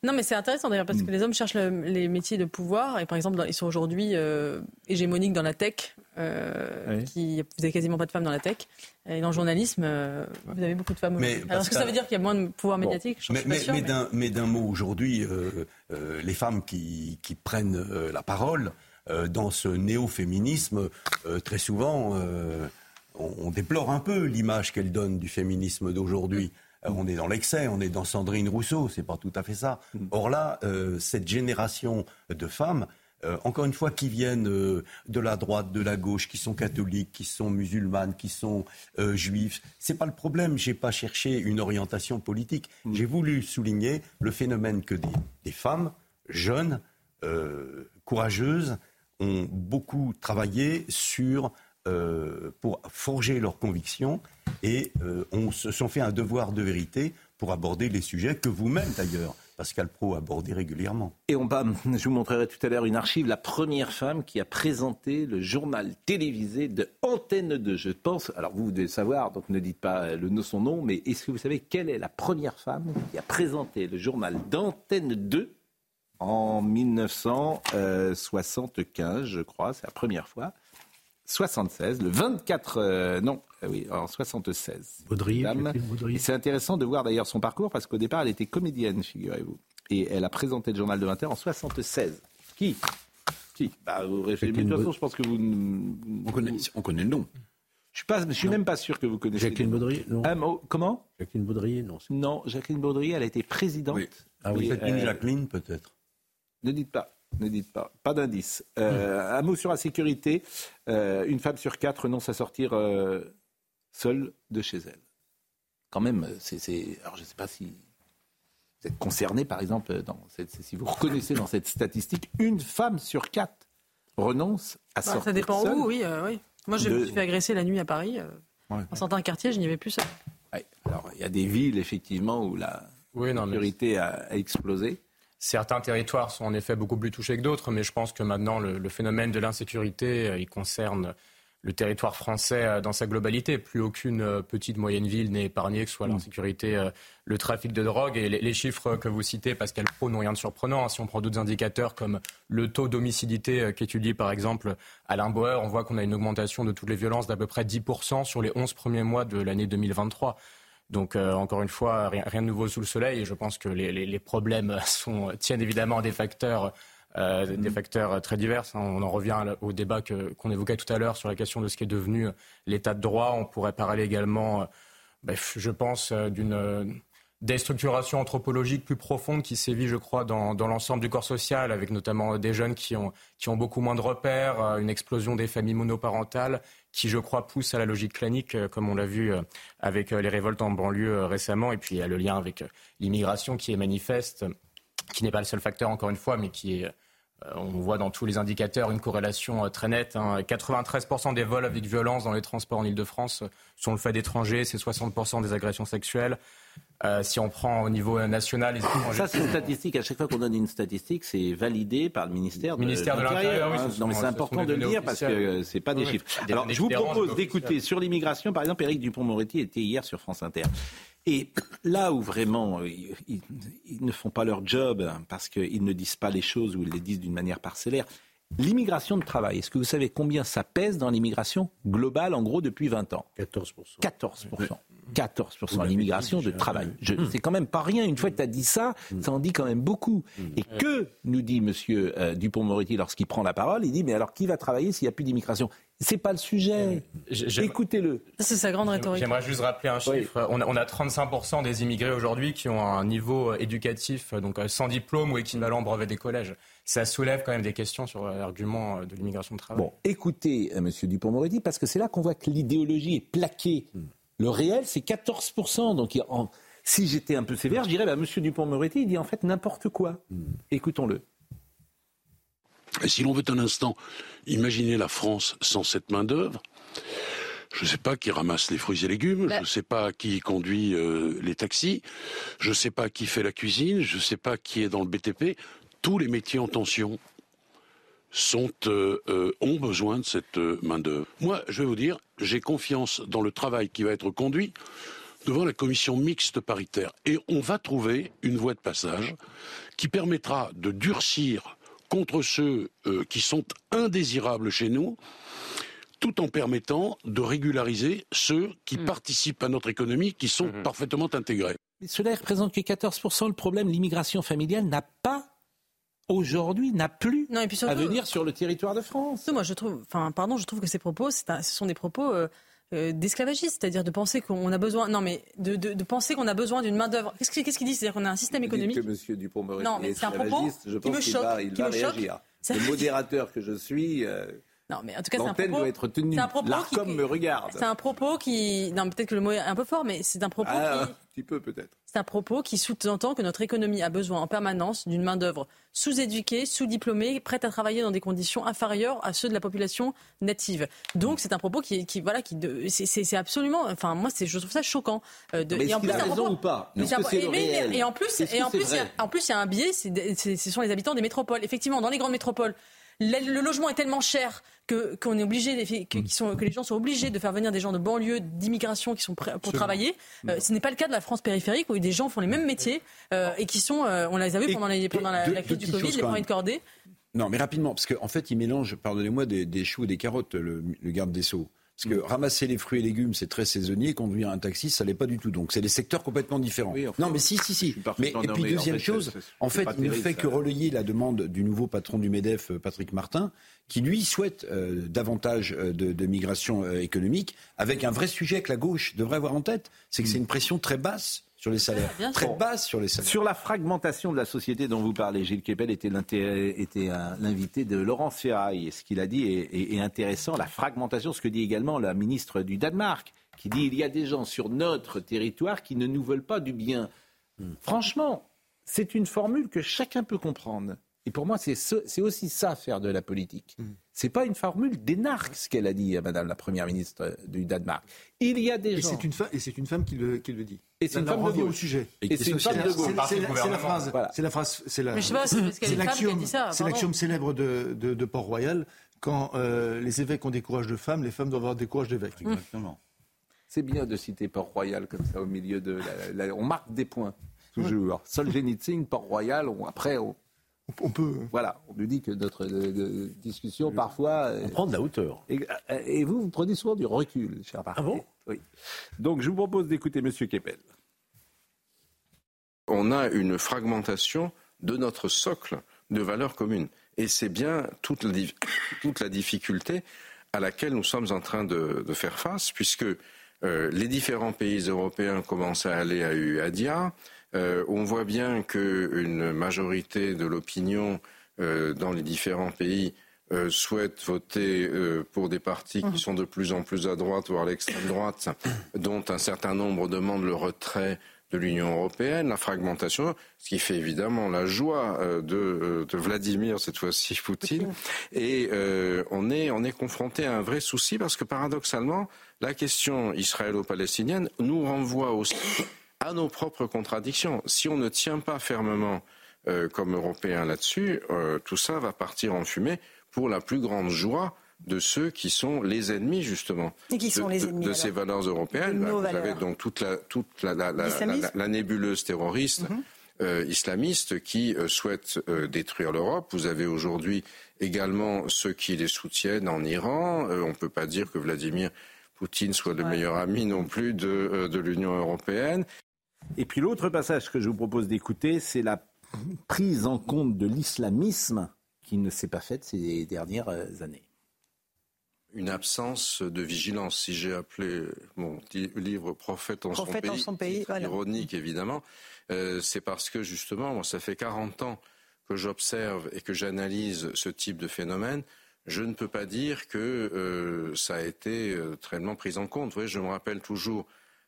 Non, mais c'est intéressant d'ailleurs parce que les hommes cherchent les métiers de pouvoir et par exemple ils sont aujourd'hui hégémoniques dans la tech. Qui, vous n'avez quasiment pas de femmes dans la tech. Et dans le journalisme, euh, vous avez beaucoup de femmes. Mais Alors, est-ce que ça veut dire qu'il y a moins de pouvoir médiatique? Mais, mais, d'un mot, aujourd'hui, euh, euh, les femmes qui, qui prennent la parole dans ce néo-féminisme, très souvent, on, on, déplore un peu l'image qu'elles donnent du féminisme d'aujourd'hui. On est dans l'excès, on est dans Sandrine Rousseau, c'est pas tout à fait ça. Mm. Or là, cette génération de femmes, euh, encore une fois, qui viennent euh, de la droite, de la gauche, qui sont catholiques, qui sont musulmanes, qui sont euh, juifs. C'est pas le problème. J'ai pas cherché une orientation politique. Mm. J'ai voulu souligner le phénomène que des, femmes jeunes, courageuses, ont beaucoup travaillé sur pour forger leurs convictions et on se sont fait un devoir de vérité pour aborder les sujets que vous-même d'ailleurs Pascal Pro abordé régulièrement. Et on va, je vous montrerai tout à l'heure une archive, la première femme qui a présenté le journal télévisé de Antenne 2. Je pense, alors vous devez savoir, donc ne dites pas le, son nom, mais est-ce que vous savez quelle est la première femme qui a présenté le journal d'Antenne 2 en 1975, je crois, c'est la première fois 76, le 24, euh, non, euh, oui, en 76. Baudry, c'est intéressant de voir d'ailleurs son parcours parce qu'au départ, elle était comédienne, figurez-vous. Et elle a présenté le journal de 20h en 76. Qui? Qui? Bah, vous De toute façon, je pense que vous. On connaît, on connaît le nom. Je ne suis, suis même pas sûr que vous connaissez. Jacqueline Baudry, non. Ah, comment? Jacqueline Baudry, non. Non, Jacqueline Baudry, elle a été présidente. Oui. Ah oui. une euh, Jacqueline, peut-être. Ne dites pas. Ne dites pas. Pas d'indice. Euh, un mot sur la sécurité. Euh, une femme sur quatre renonce à sortir euh, seule de chez elle. Quand même, c'est. Alors, je ne sais pas si vous êtes concerné, par exemple, dans si vous reconnaissez dans cette statistique, une femme sur quatre renonce à bah, sortir. Ça dépend où, oui. oui. Moi, je me suis fait agresser la nuit à Paris. Euh, dans certains quartiers, je n'y vais plus seul. Alors, il y a des villes, effectivement, où la sécurité a, explosé. Certains territoires sont en effet beaucoup plus touchés que d'autres, mais je pense que maintenant, le, le phénomène de l'insécurité, il concerne le territoire français euh, dans sa globalité. Plus aucune euh, petite moyenne ville n'est épargnée, que ce soit mm. l'insécurité, euh, le trafic de drogue. Et les, chiffres que vous citez, Pascal Pro, n'ont rien de surprenant. Si on prend d'autres indicateurs comme le taux d'homicidité qu'étudie par exemple Alain Bauer, on voit qu'on a une augmentation de toutes les violences d'à peu près 10% sur les 11 premiers mois de l'année 2023. Donc encore une fois, rien, de nouveau sous le soleil. Et je pense que les, les problèmes [LAUGHS] sont, tiennent évidemment à des facteurs euh, des facteurs très divers. Hein. On en revient au débat qu'on évoquait tout à l'heure sur la question de ce qui est devenu l'état de droit. On pourrait parler également, euh, ben, je pense, euh, d'une déstructuration anthropologique plus profonde qui sévit, je crois, dans, l'ensemble du corps social, avec notamment des jeunes qui ont, qui ont beaucoup moins de repères, une explosion des familles monoparentales, qui, je crois, pousse à la logique clanique, comme on l'a vu avec les révoltes en banlieue récemment, et puis il y a le lien avec l'immigration qui est manifeste qui n'est pas le seul facteur, encore une fois, mais qui est, euh, on voit dans tous les indicateurs une corrélation euh, très nette. 93% hein. des vols avec violence dans les transports en Ile-de-France euh, sont le fait d'étrangers, c'est 60% des agressions sexuelles. Si on prend au niveau national, Ça, c'est une statistique. À chaque fois qu'on donne une statistique, c'est validé par le ministère de, ministère de l'Intérieur. Hein. non, mais c'est important de le dire parce que c'est pas des chiffres. Alors, je vous propose d'écouter sur l'immigration. Par exemple, Éric Dupont-Moretti était hier sur France Inter. Et là où vraiment euh, ils, ne font pas leur job parce qu'ils ne disent pas les choses ou ils les disent d'une manière parcellaire, l'immigration de travail, est-ce que vous savez combien ça pèse dans l'immigration globale en gros depuis 20 ans? 14%. 14%. 14% l'immigration de travail. C'est quand même pas rien. Une fois que tu as dit ça, ça en dit quand même beaucoup. Et que nous dit M. Euh, Dupont-Moretti lorsqu'il prend la parole Il dit mais alors qui va travailler s'il n'y a plus d'immigration? C'est pas le sujet. Écoutez-le. C'est sa grande rhétorique. J'aimerais juste rappeler un chiffre. On, a, 35% des immigrés aujourd'hui qui ont un niveau éducatif, donc euh, sans diplôme ou équivalent brevet des collèges. Ça soulève quand même des questions sur l'argument de l'immigration de travail. Bon, écoutez, euh, M. Dupont-Moretti, parce que c'est là qu'on voit que l'idéologie est plaquée. Le réel, c'est 14%. Donc, si j'étais un peu sévère, je dirais, bah, M. Dupont-Moretti, il dit en fait n'importe quoi. Hmm. Écoutons-le. Et si l'on veut un instant imaginer la France sans cette main-d'œuvre, je ne sais pas qui ramasse les fruits et légumes, bah. je ne sais pas qui conduit euh, les taxis, je ne sais pas qui fait la cuisine, je ne sais pas qui est dans le BTP. Tous les métiers en tension sont, euh, euh, ont besoin de cette main-d'œuvre. Moi, je vais vous dire, j'ai confiance dans le travail qui va être conduit devant la commission mixte paritaire. Et on va trouver une voie de passage qui permettra de durcir contre ceux euh, qui sont indésirables chez nous, tout en permettant de régulariser ceux qui hmm. participent à notre économie, qui sont hmm. parfaitement intégrés. Mais cela représente que 14%. Le problème, l'immigration familiale n'a pas aujourd'hui n'a plus à venir sur le territoire de France. Moi, je trouve, enfin, pardon, je trouve que ces propos, ce sont des propos euh, euh, d'esclavagisme, c'est-à-dire de penser qu'on a besoin, non mais de, de, penser qu'on a besoin d'une main d'œuvre. Qu'est-ce qu'il dit? C'est-à-dire qu'on a un système économique. Que Monsieur Dupont non, mais c'est un propos je pense qui me choque, va, il va réagir. Le modérateur que je suis. Euh, non, mais en tout cas, c'est un propos. doit être tenu. L'Arcom me regarde. C'est un propos qui. Non, peut-être que le mot est un peu fort, mais c'est un propos ah, qui. Un petit peu, peut-être. C'est un propos qui sous-entend que notre économie a besoin en permanence d'une main-d'œuvre sous-éduquée, sous-diplômée, prête à travailler dans des conditions inférieures à ceux de la population native. Donc, c'est un propos qui, qui voilà, qui, c'est absolument, enfin, moi, je trouve ça choquant. Euh, de, mais et en plus, a raison ou pas? Mais, et en plus, et en plus, en plus, il y a un biais, ce sont les habitants des métropoles. Effectivement, dans les grandes métropoles, le, logement est tellement cher que qu'on est obligé, que, sont, que les gens sont obligés de faire venir des gens de banlieue, d'immigration qui sont prêts pour travailler. Euh, ce n'est pas le cas de la France périphérique où des gens font les mêmes métiers euh, et qui sont, euh, on les a vus pendant, pendant la, crise du Covid, les points de cordée. Non, mais rapidement, parce qu'en fait, il mélange, pardonnez-moi, des, choux et des carottes, le, le garde des Sceaux. Parce que ramasser les fruits et légumes, c'est très saisonnier. Conduire un taxi, ça l'est pas du tout. Donc, c'est des secteurs complètement différents. non, mais si, si, si. Mais, et puis, deuxième chose, en fait, il ne fait que relayer la demande du nouveau patron du MEDEF, euh, Patrick Martin, qui, lui, souhaite euh, davantage euh, de, migration économique, avec un vrai sujet que la gauche devrait avoir en tête. C'est que c'est mm. une pression très basse sur les salaires, très basse sur les salaires. Sur la fragmentation de la société dont vous parlez, Gilles Kepel était l'invité de Laurence Ferraille. Et ce qu'il a dit est, intéressant. La fragmentation, ce que dit également la ministre du Danemark, qui dit il y a des gens sur notre territoire qui ne nous veulent pas du bien. Hmm. Franchement, c'est une formule que chacun peut comprendre. Et pour moi, c'est aussi ça, faire de la politique. Ce mm. C'est pas une formule d'énarque, ce qu'elle a dit à Madame la Première ministre du Danemark. Il y a des et gens... Une et c'est une femme qui le, qui le dit. Et c'est une femme de au sujet. Et, c'est une femme de C'est la phrase. C'est la phrase. C'est la. Mais je sais pas, c'est ça. C'est l'axiome célèbre de, de, de Port-Royal. Quand euh, les évêques ont des courages de femmes, les femmes doivent avoir des courages d'évêques. Exactement. C'est bien de citer Port-Royal comme ça au milieu de. on marque des points toujours. Solzhenitsyn, Port-Royal. après, on, on peut. Voilà, on nous dit que notre discussion, parfois. On prend de la hauteur. Et, vous, vous prenez souvent du recul, cher Ah bon? Oui. Donc, je vous propose d'écouter M. Keppel. On a une fragmentation de notre socle de valeurs communes. Et c'est bien toute la, [COUGHS] toute la, difficulté à laquelle nous sommes en train de, faire face, puisque euh, les différents pays européens commencent à aller à UADIA. Euh, on voit bien qu'une majorité de l'opinion euh, dans les différents pays euh, souhaite voter pour des partis qui mmh. sont de plus en plus à droite, voire à l'extrême droite, [COUGHS] dont un certain nombre demandent le retrait de l'Union européenne, la fragmentation, ce qui fait évidemment la joie de, Vladimir, cette fois-ci Poutine. Et on, est, on est confronté à un vrai souci parce que paradoxalement, la question israélo-palestinienne nous renvoie aussi à nos propres contradictions. Si on ne tient pas fermement euh, comme Européens là-dessus, euh, tout ça va partir en fumée pour la plus grande joie de ceux qui sont les ennemis justement Et qui sont de, les ennemis, de, ces valeurs européennes. Bah, vous avez donc toute la, toute la, la, la nébuleuse terroriste. Euh, islamiste qui euh, souhaitent euh, détruire l'Europe. Vous avez aujourd'hui également ceux qui les soutiennent en Iran. on ne peut pas dire que Vladimir Poutine soit le meilleur ami non plus de, de l'Union européenne. Et puis l'autre passage que je vous propose d'écouter, c'est la prise en compte de l'islamisme qui ne s'est pas faite ces dernières années. Une absence de vigilance. Si j'ai appelé mon livre Prophète en son pays, ironique évidemment, euh, c'est parce que justement, moi, ça fait 40 ans que j'observe et que j'analyse ce type de phénomène. Je ne peux pas dire que euh, ça a été euh, très bien pris en compte. Vous voyez, je me rappelle toujours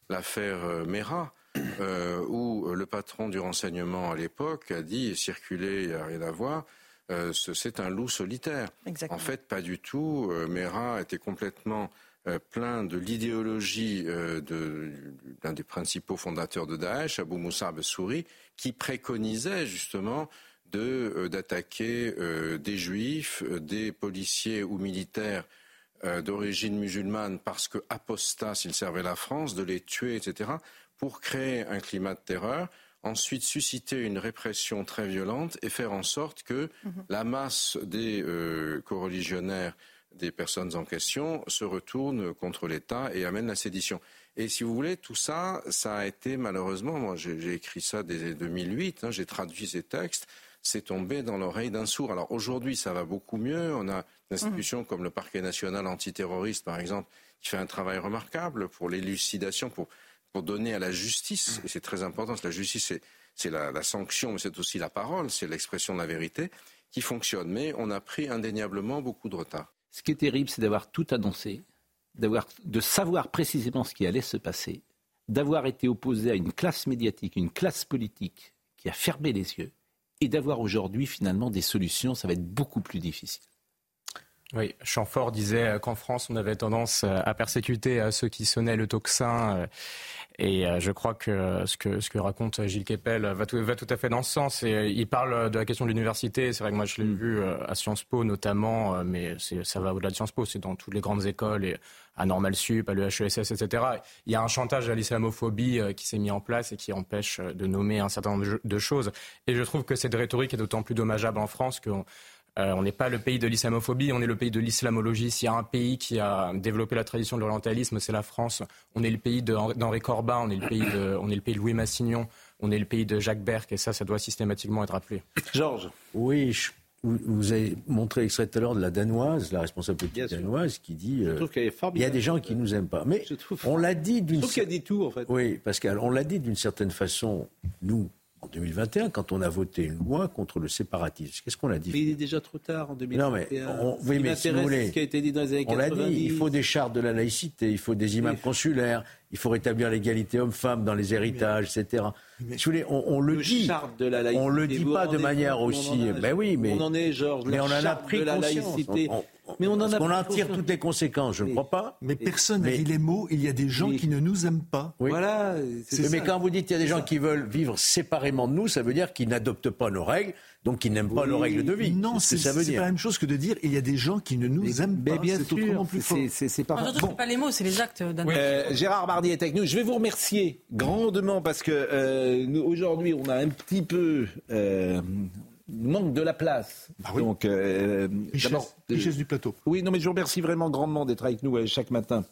l'affaire Mera, euh, où le patron du renseignement à l'époque a dit, circuler, il n'y a rien à voir, euh, c'est un loup solitaire. En fait, pas du tout. Euh, Mera était complètement plein de l'idéologie d'un des principaux fondateurs de Daesh, Abu Moussa Souri, qui préconisait justement d'attaquer des juifs, des policiers ou militaires d'origine musulmane parce que apostats s'ils servaient la France, de les tuer, etc pour créer un climat de terreur, ensuite susciter une répression très violente et faire en sorte que mhm. la masse des euh, coreligionnaires des personnes en question se retourne contre l'État et amène la sédition. Et si vous voulez, tout ça, ça a été malheureusement, moi j'ai écrit ça dès 2008, hein, j'ai traduit ces textes, c'est tombé dans l'oreille d'un sourd. Alors aujourd'hui, ça va beaucoup mieux. On a une institution comme le parquet national antiterroriste, par exemple, qui fait un travail remarquable pour l'élucidation, pour pour donner à la justice, et c'est très important, la justice c'est la, sanction, mais c'est aussi la parole, c'est l'expression de la vérité, qui fonctionne. Mais on a pris indéniablement beaucoup de retard. Ce qui est terrible, c'est d'avoir tout annoncé, d'avoir, de savoir précisément ce qui allait se passer, d'avoir été opposé à une classe médiatique, une classe politique qui a fermé les yeux, et d'avoir aujourd'hui finalement des solutions, ça va être beaucoup plus difficile. Oui, Chamfort disait qu'en France, on avait tendance à persécuter ceux qui sonnaient le tocsin et euh, je crois que ce que, ce que raconte Gilles Kepel va tout, va tout à fait dans ce sens. Et euh, il parle de la question de l'université. C'est vrai que moi, je l'ai mm. vu euh, à Sciences Po notamment, mais ça va au-delà de Sciences Po. C'est dans toutes les grandes écoles, et à Normal Sup, à l'EHESS, etc. Il y a un chantage à l'islamophobie qui s'est mis en place et qui empêche de nommer un certain nombre de choses. Et je trouve que cette rhétorique est d'autant plus dommageable en France qu'on euh, on n'est pas le pays de l'islamophobie, on est le pays de l'islamologie. S'il y a un pays qui a développé la tradition de l'orientalisme, c'est la France. On est le pays d'Henri Corbin, on est le pays de, on est le pays de Louis Massignon, on est le pays de Jacques Berck, et ça, ça doit systématiquement être rappelé. Georges. Oui, vous, avez montré l'extrait tout à l'heure de la danoise, la responsable politique danoise, qui dit euh, il y a des gens qui nous aiment pas. Mais on l'a dit d'une. Je trouve qu'elle dit tout en fait. Oui, Pascal, on l'a dit d'une certaine façon. Nous, en 2021 quand on a voté une loi contre le séparatisme. Qu'est-ce qu'on a dit? Mais il est déjà trop tard en 2021. Non, mais, on, oui, mais si vous voulez, ce qui a été dit dans les années on l'a dit, il faut des chartes de la laïcité, il faut des imams consulaires, il faut rétablir l'égalité homme-femme dans les héritages, etc. Mais, si vous voulez, on, on le, le dit. Charte de la laïcité, on le dit pas de manière aussi. ben oui, mais on en est, Georges. Mais on en a pris de la conscience. Mais on en, a on en tire toutes les conséquences, je ne crois pas. Mais personne n'a dit les mots, il y a des gens qui ne nous aiment pas. Oui. Voilà. Mais quand vous dites qu'il y a des gens qui veulent vivre séparément de nous, ça veut dire qu'ils n'adoptent pas nos règles, donc qu'ils n'aiment pas nos règles de vie. Non, c'est pas la même chose que de dire il y a des gens qui ne nous aiment pas. bien c'est autrement plus fort. C'est pas. Bon. pas les mots, c'est les actes. Euh, Gérard Bardi est avec nous. Je vais vous remercier grandement parce que euh, aujourd'hui, on a un petit peu. Euh, manque de la place. Bah oui. Donc, euh, richesse, richesse du plateau. Oui, non, mais je vous remercie vraiment grandement d'être avec nous euh, chaque matin.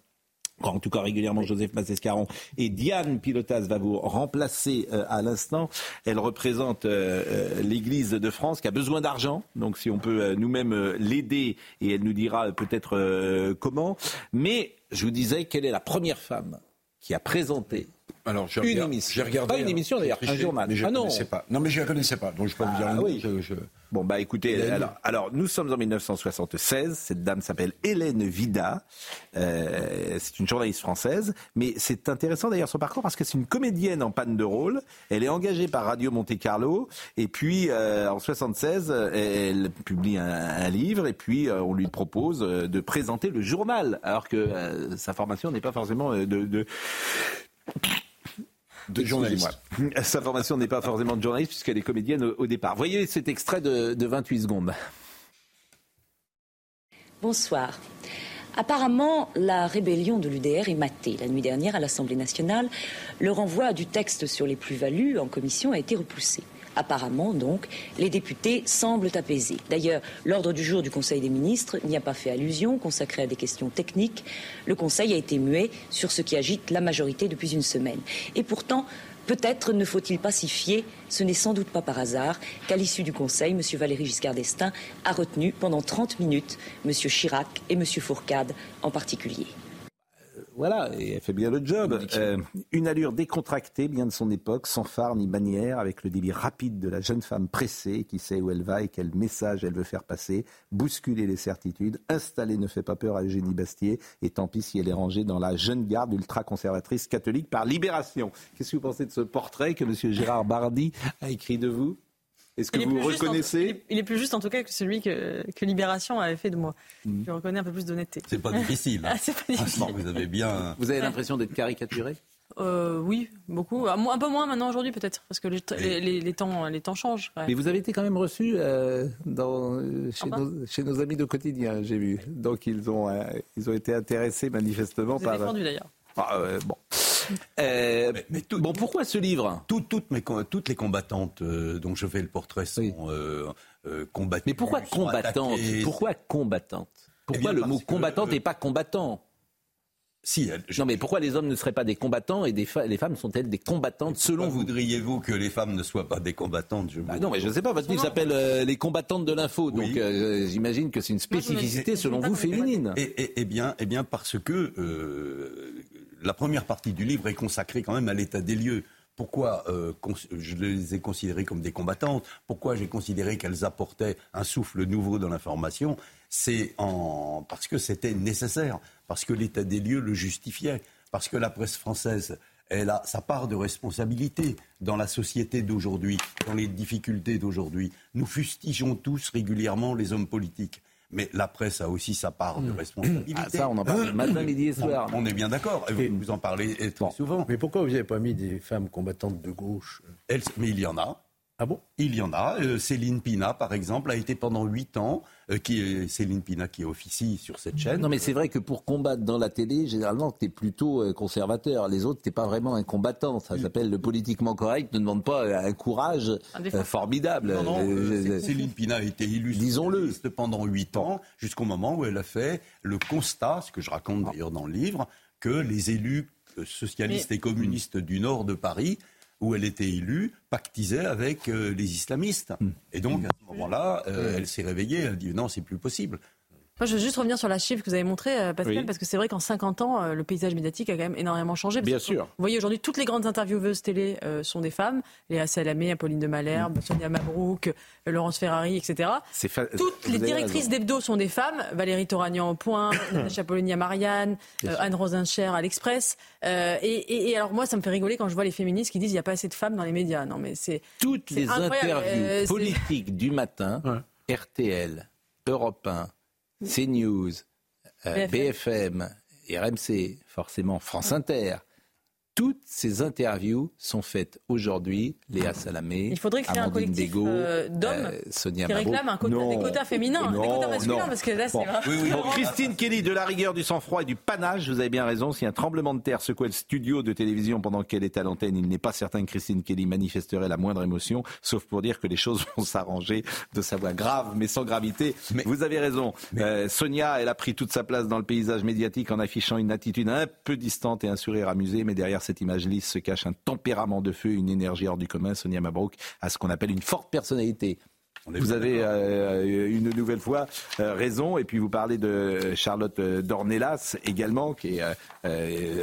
En tout cas, régulièrement, Joseph Massescaron et Diane Pilotas va vous remplacer euh, à l'instant. Elle représente euh, l'Église de France qui a besoin d'argent. Donc, si on peut euh, nous-mêmes l'aider, et elle nous dira peut-être comment. Mais je vous disais, quelle est la première femme qui a présenté alors, une regardé, émission. Regardé, pas une émission d'ailleurs, un journal. Mais je ah ne non. connaissais pas. Non, mais je ne la connaissais pas, donc je peux ah, vous dire. Oui. Je, je... Bon, bah écoutez, alors, alors, nous sommes en 1976. Cette dame s'appelle Hélène Vida. Euh, c'est une journaliste française. Mais c'est intéressant d'ailleurs son parcours parce que c'est une comédienne en panne de rôle. Elle est engagée par Radio Monte Carlo. Et puis, euh, en 76, elle publie un, un livre. Et puis, euh, on lui propose de présenter le journal. Alors que sa formation n'est pas forcément de, de de journaliste. Sa formation n'est pas forcément de journaliste puisqu'elle est comédienne au, au, départ. Voyez cet extrait de, de 28 secondes. Bonsoir. Apparemment, la rébellion de l'UDR est matée. La nuit dernière, à l'Assemblée nationale, le renvoi du texte sur les plus-values en commission a été repoussé. Apparemment, donc, les députés semblent apaisés. D'ailleurs, l'ordre du jour du Conseil des ministres n'y a pas fait allusion, consacré à des questions techniques. Le Conseil a été muet sur ce qui agite la majorité depuis une semaine. Et pourtant, peut-être ne faut-il pas s'y fier. Ce n'est sans doute pas par hasard qu'à l'issue du Conseil, M. Valéry Giscard d'Estaing a retenu pendant 30 minutes M. Chirac et M. Fourcade en particulier. Voilà, et elle fait bien le job. Euh, une allure décontractée, bien de son époque, sans phare ni bannière, avec le débit rapide de la jeune femme pressée qui sait où elle va et quel message elle veut faire passer, bousculer les certitudes, installer ne fait pas peur à Eugénie Bastier, et tant pis si elle est rangée dans la jeune garde ultra-conservatrice catholique par libération. Qu'est-ce que vous pensez de ce portrait que M. Gérard Bardi a écrit de vous? Est-ce que vous reconnaissez en, il, est, plus juste en tout cas que celui que, que Libération avait fait de moi. Mm. Je reconnais un peu plus d'honnêteté. C'est pas difficile. [LAUGHS] ah, c'est pas difficile. vous avez bien. Vous avez l'impression d'être caricaturé euh, oui, beaucoup. Un peu moins maintenant aujourd'hui peut-être, parce que les, les, les, temps, les temps changent. Ouais. Mais vous avez été quand même reçu euh, dans, chez, ah nos, chez, nos, amis de quotidien, j'ai vu. Donc ils ont, euh, ils ont été intéressés manifestement vous par. défendu d'ailleurs. Ah, bon. Euh, mais, mais tout, bon, pourquoi ce livre? Tout, toutes, mes, toutes les combattantes euh, dont je fais le portrait sont oui. euh, combattantes. Mais pourquoi combattantes Pourquoi combattantes? Pourquoi eh le mot combattante n'est pas combattant? Si, je... Non, mais pourquoi les hommes ne seraient pas des combattants et des fa les femmes sont-elles des combattantes? Selon vous Voudriez-vous que les femmes ne soient pas des combattantes je bah Non, mais je ne sais pas. Votre livre s'appelle euh, Les combattantes de l'info. Oui. Donc euh, j'imagine que c'est une spécificité, selon vous, féminine. Et, et, et, bien, et bien, parce que euh, la première partie du livre est consacrée quand même à l'état des lieux. Pourquoi euh, je les ai considérées comme des combattantes? Pourquoi j'ai considéré qu'elles apportaient un souffle nouveau dans l'information? C'est en... parce que c'était nécessaire, parce que l'état des lieux le justifiait, parce que la presse française elle a sa part de responsabilité dans la société d'aujourd'hui, dans les difficultés d'aujourd'hui. Nous fustigeons tous régulièrement les hommes politiques. Mais la presse a aussi sa part de responsabilité. Ah, ça, on en parle matin, midi et soir. On est bien d'accord. Vous, vous en parlez très bon. souvent. Mais pourquoi vous n'avez pas mis des femmes combattantes de gauche? Elles, Mais il y en a. Ah bon? Il y en a. Euh, Céline Pina, par exemple, a été pendant huit ans, euh, qui est Céline Pina qui officie sur cette chaîne. Non, mais c'est vrai que pour combattre dans la télé, généralement, tu es plutôt euh, conservateur. Les autres, tu pas vraiment un combattant. Ça s'appelle le politiquement correct. Ne demande pas un courage euh, formidable. Non, non, Céline Pina a été élue disons-le pendant huit ans, jusqu'au moment où elle a fait le constat, ce que je raconte d'ailleurs dans le livre, que les élus socialistes mais... et communistes du nord de Paris où elle était élue, pactisait avec euh, les islamistes. Hmm. Et donc, à ce moment-là, euh, elle s'est réveillée, elle a dit non, c'est plus possible. Moi, je veux juste revenir sur la chiffre que vous avez montré, euh, Pascal, parce que c'est vrai qu'en 50 ans, euh, le paysage médiatique a quand même énormément changé. Bien sûr. Vous voyez, aujourd'hui, toutes les grandes intervieweuses télé euh, sont des femmes. Léa Salamé, Apolline de Malherbe, mm. Sonia Mabrouk, Laurence Ferrari, etc. Toutes les directrices d'hebdo sont des femmes. Valérie Toragnan au point, [COUGHS] Natacha Polony à Marianne, Anne Rosencher à l'Express. Et, et, alors, moi, ça me fait rigoler quand je vois les féministes qui disent qu'il n'y a pas assez de femmes dans les médias. Non, mais c'est. Toutes les interviews politiques du matin, RTL, Europe 1, CNews, euh, BFM, RMC, forcément France Inter, toutes ces interviews sont faites aujourd'hui. Léa Salamé, Il faudrait créer un collectif euh, d'hommes euh, qui réclament un quota, des quotas féminins, des quotas masculins, parce que là, c'est [LAUGHS] Christine Kelly, de la rigueur, du sang-froid et du panache, vous avez bien raison. Si un tremblement de terre secouait le studio de télévision pendant qu'elle est à l'antenne, il n'est pas certain que Christine Kelly manifesterait la moindre émotion, sauf pour dire que les choses vont s'arranger de sa voix grave, mais sans gravité. Mais, vous avez raison. Euh, Sonia, elle a pris toute sa place dans le paysage médiatique en affichant une attitude un peu distante et un sourire amusé, mais derrière cette image lisse se cache un tempérament de feu, une énergie hors du commun. Sonia Mabrouk a ce qu'on appelle une forte personnalité. Vous avez euh, une nouvelle fois euh, raison. Et puis vous parlez de Charlotte euh, Dornelas également, qui est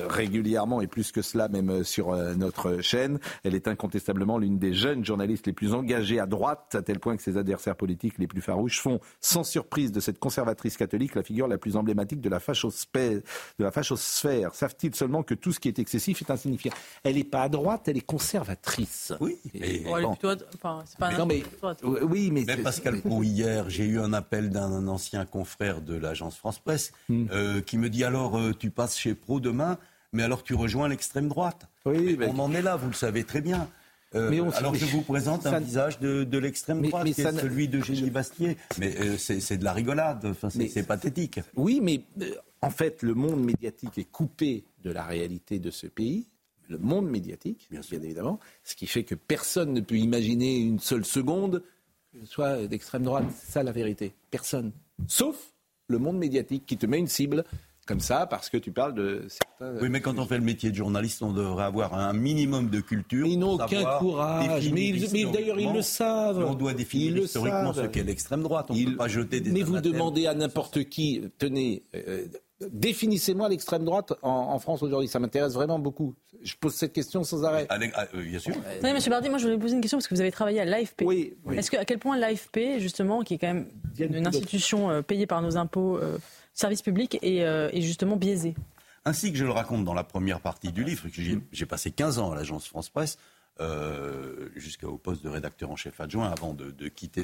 régulièrement et plus que cela même sur notre chaîne. Elle est incontestablement l'une des jeunes journalistes les plus engagées à droite, à tel point que ses adversaires politiques les plus farouches font, sans surprise de cette conservatrice catholique, la figure la plus emblématique de la fachosphère. De la fachosphère. Savent-ils seulement que tout ce qui est excessif est insignifiant? Elle n'est pas à droite, elle est conservatrice. Oui. Et, enfin, c'est pas non, mais, oui, mais, Pascal Pro, hier, j'ai eu un appel d'un ancien confrère de l'agence France Presse hmm. euh, qui me dit alors euh, tu passes chez Pro demain, mais alors tu rejoins l'extrême droite. Oui, On en est là, vous le savez très bien. Euh, mais alors je vous présente un visage de, l'extrême droite, qui est celui de Génie Bastier. Mais c'est de la rigolade, enfin, c'est pathétique. Oui, mais en fait, le monde médiatique est coupé de la réalité de ce pays le monde médiatique, bien, bien, évidemment, ce qui fait que personne ne peut imaginer une seule seconde soit d'extrême droite. C'est ça la vérité. Personne. Sauf le monde médiatique qui te met une cible comme ça parce que tu parles de certains. Oui, mais quand on fait le métier de journaliste, on devrait avoir un minimum de culture. Ils n'ont aucun courage. Mais, d'ailleurs, ils le savent. On doit définir historiquement ce qu'est l'extrême droite. On ne peut pas jeter des. Mais vous demandez à n'importe qui, tenez, euh, Définissez-moi l'extrême droite en, France aujourd'hui. Ça m'intéresse vraiment beaucoup. Je pose cette question sans arrêt. Ah, euh, bien sûr. Oui, Monsieur Bardi, moi je voulais vous poser une question parce que vous avez travaillé à l'AFP. Oui. Est-ce que à quel point l'AFP, justement, qui est quand même une institution euh, payée par nos impôts, euh, service public, est, justement biaisée? Ainsi que je le raconte dans la première partie du livre, j'ai passé 15 ans à l'agence France Presse. jusqu'au poste de rédacteur en chef adjoint avant de, quitter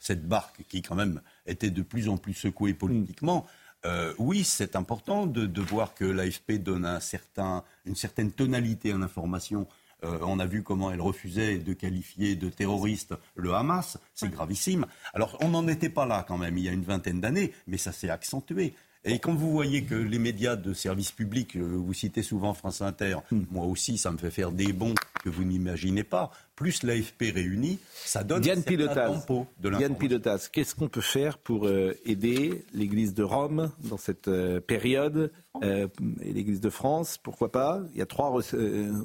cette barque qui quand même était de plus en plus secouée politiquement. Euh, oui, c'est important de, voir que l'AFP donne une certaine tonalité à l'information. Euh, on a vu comment elle refusait de qualifier de terroriste le Hamas. C'est gravissime. Alors, on n'en était pas là quand même il y a une vingtaine d'années, mais ça s'est accentué. Et quand vous voyez que les médias de service public, euh, vous citez souvent France Inter, hmm. moi aussi ça me fait faire des bons que vous n'imaginez pas, plus l'AFP réunie, ça donne Diane Pilotas, de Diane Pilotas, qu'est-ce qu'on peut faire pour euh, aider l'Église de Rome dans cette euh, période et l'Église de France, pourquoi pas? Il y a trois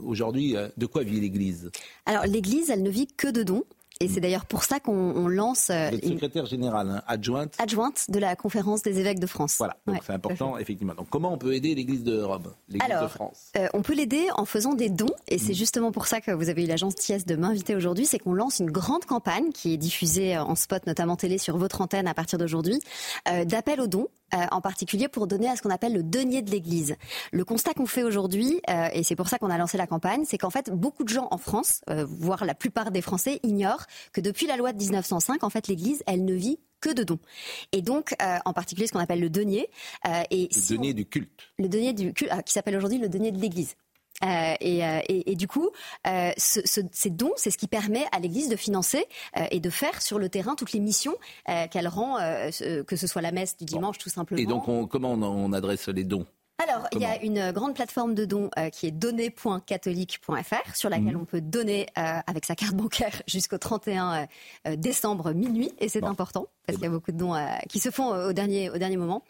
aujourd'hui. de quoi vit l'Église? Alors l'Église, elle ne vit que de dons. Et c'est d'ailleurs pour ça qu'on lance. Euh, Vous secrétaire générale, hein, adjointe. Adjointe de la conférence des évêques de France. Voilà, donc c'est important, effectivement. Donc comment on peut aider l'Église de Rome, l'Église de France euh, On peut l'aider en faisant des dons, et c'est mm. justement pour ça que vous avez eu l'agence TIES de m'inviter aujourd'hui, c'est qu'on lance une grande campagne qui est diffusée en spot, notamment télé, sur votre antenne à partir d'aujourd'hui, euh, d'appel aux dons euh, en particulier pour donner à ce qu'on appelle le denier de l'Église. Le constat qu'on fait aujourd'hui, euh, et c'est pour ça qu'on a lancé la campagne, c'est qu'en fait beaucoup de gens en France, euh, voire la plupart des Français, ignorent que depuis la loi de 1905, en fait l'Église, elle ne vit que de dons. Et donc, en particulier ce qu'on appelle le denier. et le denier du culte. Le denier du culte, qui s'appelle aujourd'hui le denier de l'Église. Euh, euh, et, du coup, euh, ces dons, c'est ce qui permet à l'Église de financer et de faire sur le terrain toutes les missions qu'elle rend, que ce soit la messe du dimanche tout simplement. Et donc, comment on, adresse les dons? Alors, il y a une grande plateforme de dons qui est donner.catholique.fr sur laquelle mhm. on peut donner avec sa carte bancaire [LAUGHS] jusqu'au 31 décembre minuit et c'est important parce qu'il y a beaucoup de dons qui se font au dernier, au dernier moment.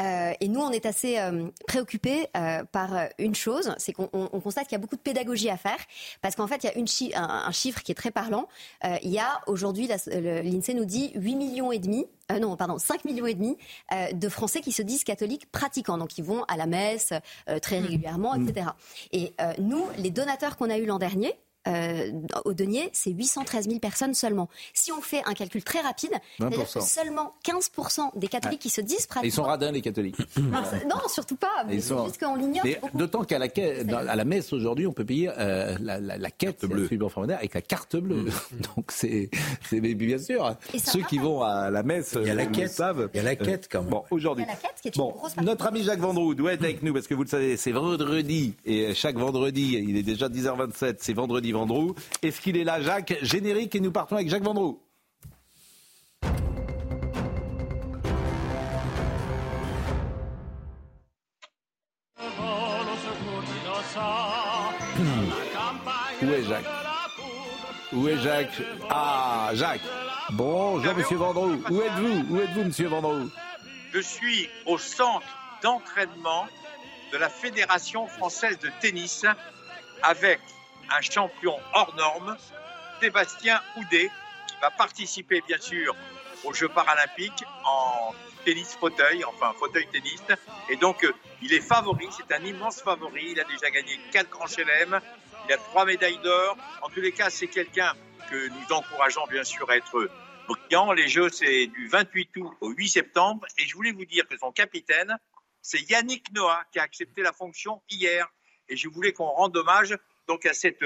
Euh, et nous, on est assez euh, préoccupés euh, par une chose, c'est qu'on constate qu'il y a beaucoup de pédagogie à faire, parce qu'en fait, il y a une un, chiffre qui est très parlant. il y a aujourd'hui, l'INSEE nous dit 8 millions et demi euh, non, pardon, 5 millions et demi euh, de Français qui se disent catholiques pratiquants, donc ils vont à la messe euh, très mmh. régulièrement, etc. Et nous, les donateurs qu'on a eu l'an dernier, euh, au denier, c'est 813 000 personnes seulement. Si on fait un calcul très rapide, que seulement 15% des catholiques qui se disent pratiquants. Ils sont radins, les catholiques. [LAUGHS] non, surtout pas. Mais c'est juste qu'on l'ignore. D'autant qu'à la, à la messe aujourd'hui, on peut payer euh, la, la, la, quête bleue avec la carte bleue. Mm. [LAUGHS] Donc c'est bien sûr. Ceux qui vont à la messe, il y a la quête, savent. Il y a la quête quand même. Bon, aujourd'hui. Bon, notre ami Jacques Vendroux doit être avec nous parce que vous le savez, c'est vendredi et chaque vendredi, il est déjà 10h27, c'est vendredi Vendroux. Est-ce qu'il est là, Jacques Générique et nous partons avec Jacques Vendroux. Où est Jacques Où est Jacques Ah, Jacques. Bonjour, monsieur Vendroux. Où êtes-vous Où êtes-vous, monsieur Vendroux Je suis au centre d'entraînement de la Fédération française de tennis avec un champion hors norme, Sébastien Houdet, qui va participer bien sûr aux Jeux paralympiques en tennis fauteuil, enfin fauteuil tennis. Et donc, euh, il est favori, c'est un immense favori. Il a déjà gagné quatre grands chelem, il a trois médailles d'or. En tous les cas, c'est quelqu'un que nous encourageons bien sûr à être brillant. Les Jeux, c'est du 28 août au 8 septembre. Et je voulais vous dire que son capitaine, c'est Yannick Noah, qui a accepté la fonction hier. Et je voulais qu'on rende hommage donc à cette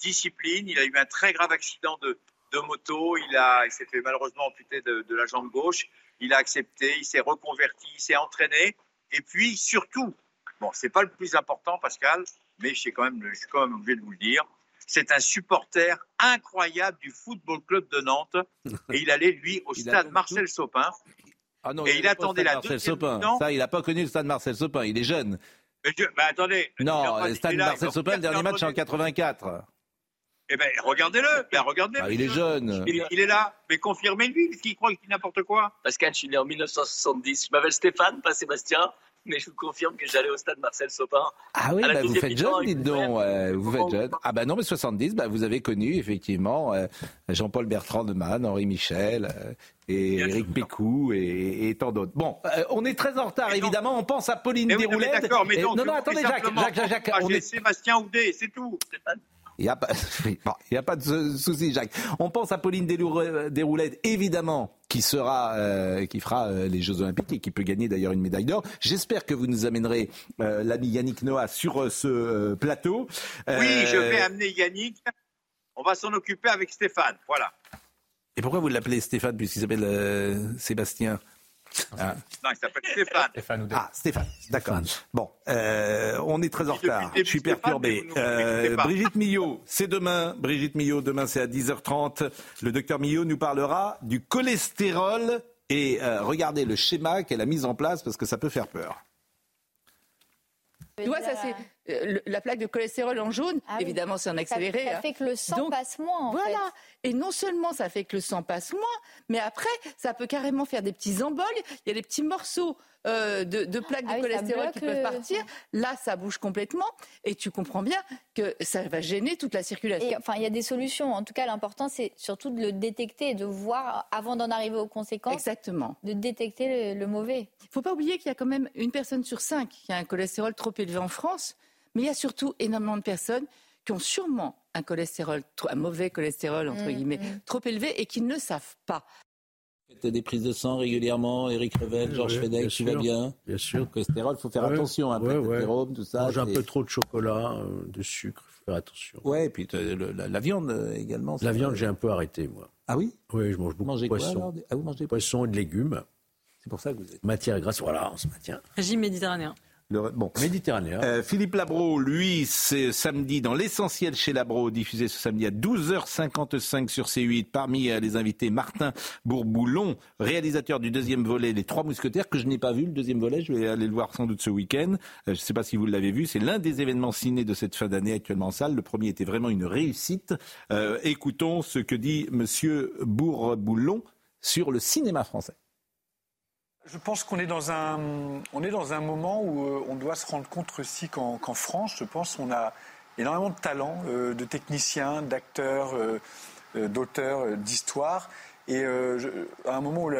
discipline. Il a eu un très grave accident de, moto. Il, a, il s'est fait malheureusement amputer de, la jambe gauche. Il a accepté, il s'est reconverti, il s'est entraîné. Et puis surtout, bon, c'est pas le plus important, Pascal, mais je suis quand même, je suis quand même obligé de vous le dire. C'est un supporter incroyable du Football Club de Nantes. [LAUGHS] Et il allait, lui, au stade Marcel Sopin. Ah non, et il, attendait la Marcel Sopin. Ça, il n'a pas connu le stade Marcel Sopin. Il est jeune. Mais bah, attendez. Non, le stade Marcel Sopin, le dernier match en 84. Eh bien, regardez-le. Ben, regardez ah, il est jeune. Il, est là. Mais confirmez-lui, parce qu'il croit qu'il dit n'importe quoi. Pascal, je suis né en 1970. Je m'appelle Stéphane, pas Sébastien. Mais je vous confirme que j'allais au stade Marcel Sopin. Ah oui, bah vous faites jeune, dites donc. vous faites jeune. Ah bah non, mais 70, bah vous avez connu effectivement euh, Jean-Paul Bertrand de Man, Henri Michel euh, et Éric Pécou et, tant d'autres. Bon, euh, on est très en retard, évidemment. On pense à Pauline mais non, non, attendez, Jacques, Jacques, Jacques, on est... Sébastien Houdet, c'est tout. Il n'y a, pas, [LAUGHS] a pas de souci, Jacques. On pense à Pauline Desroulettes, évidemment, qui sera, euh, qui fera euh, les Jeux Olympiques et qui peut gagner d'ailleurs une médaille d'or. J'espère que vous nous amènerez euh, l'ami Yannick Noah sur ce plateau. Oui, je vais amener Yannick. On va s'en occuper avec Stéphane. Voilà. Et pourquoi vous l'appelez Stéphane puisqu'il s'appelle Sébastien? Ah. Non, il s'appelle Stéphane. Stéphane ah, Stéphane, d'accord. Bon, euh, on est très en retard. Je suis perturbé. Euh, Brigitte Millot, c'est demain. Brigitte Millot, demain c'est à 10h30. Le docteur Millot nous parlera du cholestérol et euh, regardez le schéma qu'elle a mis en place parce que ça peut faire peur. Tu vois, ça c'est la plaque de cholestérol en jaune. Ah évidemment, c'est en accéléré. Ça, fait que le sang passe moins. En voilà. Et non seulement ça fait que le sang passe moins, mais après, ça peut carrément faire des petits emboles. Il y a des petits morceaux euh, de, plaques de ah cholestérol qui peuvent partir. Là, ça bouge complètement. Et tu comprends bien que ça va gêner toute la circulation. enfin, il y a des solutions. En tout cas, l'important, c'est surtout de le détecter et de voir, avant d'en arriver aux conséquences, Exactement. de détecter le, le mauvais. Il ne faut pas oublier qu'il y a quand même une personne sur cinq qui a un cholestérol trop élevé en France. Mais il y a surtout énormément de personnes qui ont sûrement un cholestérol, un mauvais cholestérol, entre mmh, guillemets, mmh. trop élevé et qui ne savent pas. Faites des prises de sang régulièrement, Eric Revel, Georges Fedek, tu vas bien Bien sûr. Le cholestérol, il faut faire attention, un peu de tout ça. Mange un peu trop de chocolat, euh, de sucre, il faut faire attention. Ouais, et puis la, viande euh, également. La viande, j'ai un peu arrêté, moi. Ah oui? Oui, je mange beaucoup de poisson. ah, vous mangez poisson et de légumes. C'est pour ça que vous êtes. Matière grasse, voilà, on se maintient. Régime méditerranéen. Bon. Méditerranéen. Euh, Philippe Labro, lui, c'est samedi dans l'essentiel chez Labro, diffusé ce samedi à 12h55 sur C8. Parmi euh, les invités, Martin Bourboulon, réalisateur du deuxième volet Les Trois Mousquetaires, que je n'ai pas vu, le deuxième volet, je vais aller le voir sans doute ce week-end. Euh, je ne sais pas si vous l'avez vu, c'est l'un des événements ciné de cette fin d'année actuellement en salle. Le premier était vraiment une réussite. écoutons ce que dit Monsieur Bourboulon sur le cinéma français. Je pense qu'on est dans un, on est dans un moment où euh, on doit se rendre compte aussi qu'en France, je pense qu'on a énormément de talents, euh, de techniciens, d'acteurs, euh, d'auteurs, d'histoires. Et à un moment où,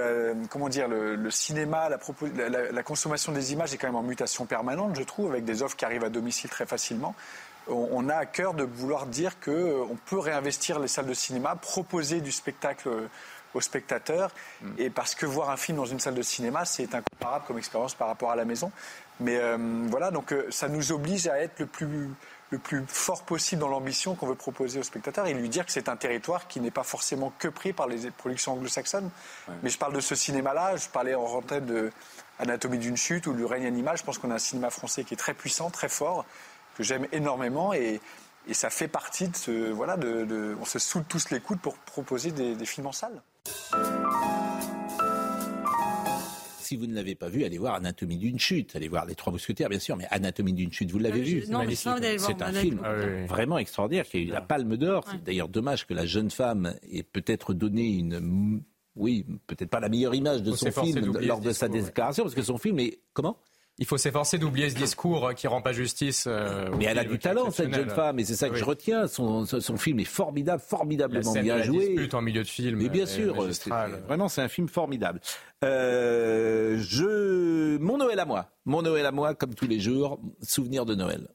comment dire, le, cinéma, la, la, consommation des images est quand même en mutation permanente, je trouve, avec des offres qui arrivent à domicile très facilement on a à cœur de vouloir dire qu'on peut réinvestir les salles de cinéma, proposer du spectacle aux spectateurs. Mm. Et parce que voir un film dans une salle de cinéma, c'est incomparable comme expérience par rapport à la maison. Mais euh, voilà, donc euh, ça nous oblige à être le plus, le plus fort possible dans l'ambition qu'on veut proposer aux spectateurs et lui dire que c'est un territoire qui n'est pas forcément que pris par les productions anglo-saxonnes. Mais je parle de ce cinéma-là, je parlais en rentrée de Anatomie d'une chute ou Le règne animal. Je pense qu'on a un cinéma français qui est très puissant, très fort, que j'aime énormément et, et, ça fait partie de ce. Voilà, de, on se soude tous les coudes pour proposer des, des films en salle. Si vous ne l'avez pas vu, allez voir Anatomie d'une chute. Allez voir Les Trois Mousquetaires, bien sûr, mais Anatomie d'une chute, vous l'avez vu C'est un film ah vraiment extraordinaire qui a eu la Palme d'Or. C'est d'ailleurs dommage que la jeune femme ait peut-être donné une oui, peut-être pas la meilleure image de son film lors de sa déclaration, parce que son film est comment? Il faut s'efforcer d'oublier ce discours qui rend pas justice. Euh, mais elle a du talent, cette jeune femme, et c'est ça que je retiens. Son, film est formidable, formidablement bien joué. La en milieu de film. Mais bien sûr, vraiment, c'est un film formidable. Euh, je, mon Noël à moi, mon Noël à moi, comme tous les jours, souvenir de Noël.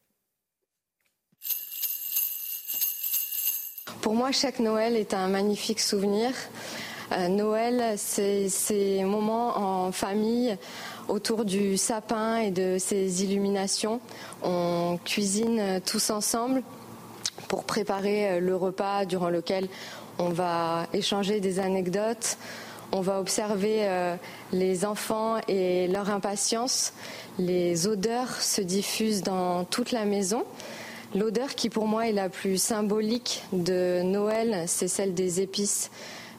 Pour moi, chaque Noël est un magnifique souvenir. Euh, Noël, c'est ces moments en famille autour du sapin et de ses illuminations. On cuisine tous ensemble pour préparer euh, le repas durant lequel on va échanger des anecdotes, on va observer euh, les enfants et leur impatience. Les odeurs se diffusent dans toute la maison. L'odeur qui pour moi est la plus symbolique de Noël, c'est celle des épices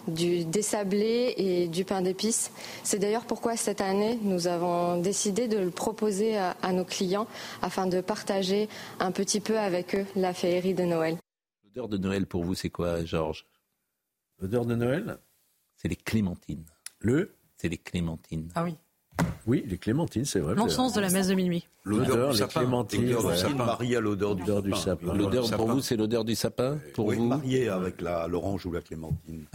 du désablé et du pain d'épices. C'est d'ailleurs pourquoi cette année, nous avons décidé de le proposer à, nos clients afin de partager un petit peu avec eux la féerie de Noël. L'odeur de Noël pour vous, c'est quoi, Georges? L'odeur de Noël? C'est les clémentines. Le? C'est les clémentines. Ah oui. Oui, les clémentines, c'est vrai. L'encens de la messe de minuit. L'odeur, les clémentines, marié à l'odeur du, du, sapin. L'odeur pour vous, c'est l'odeur du sapin pour oui, vous? marié avec l'orange ou la clémentine.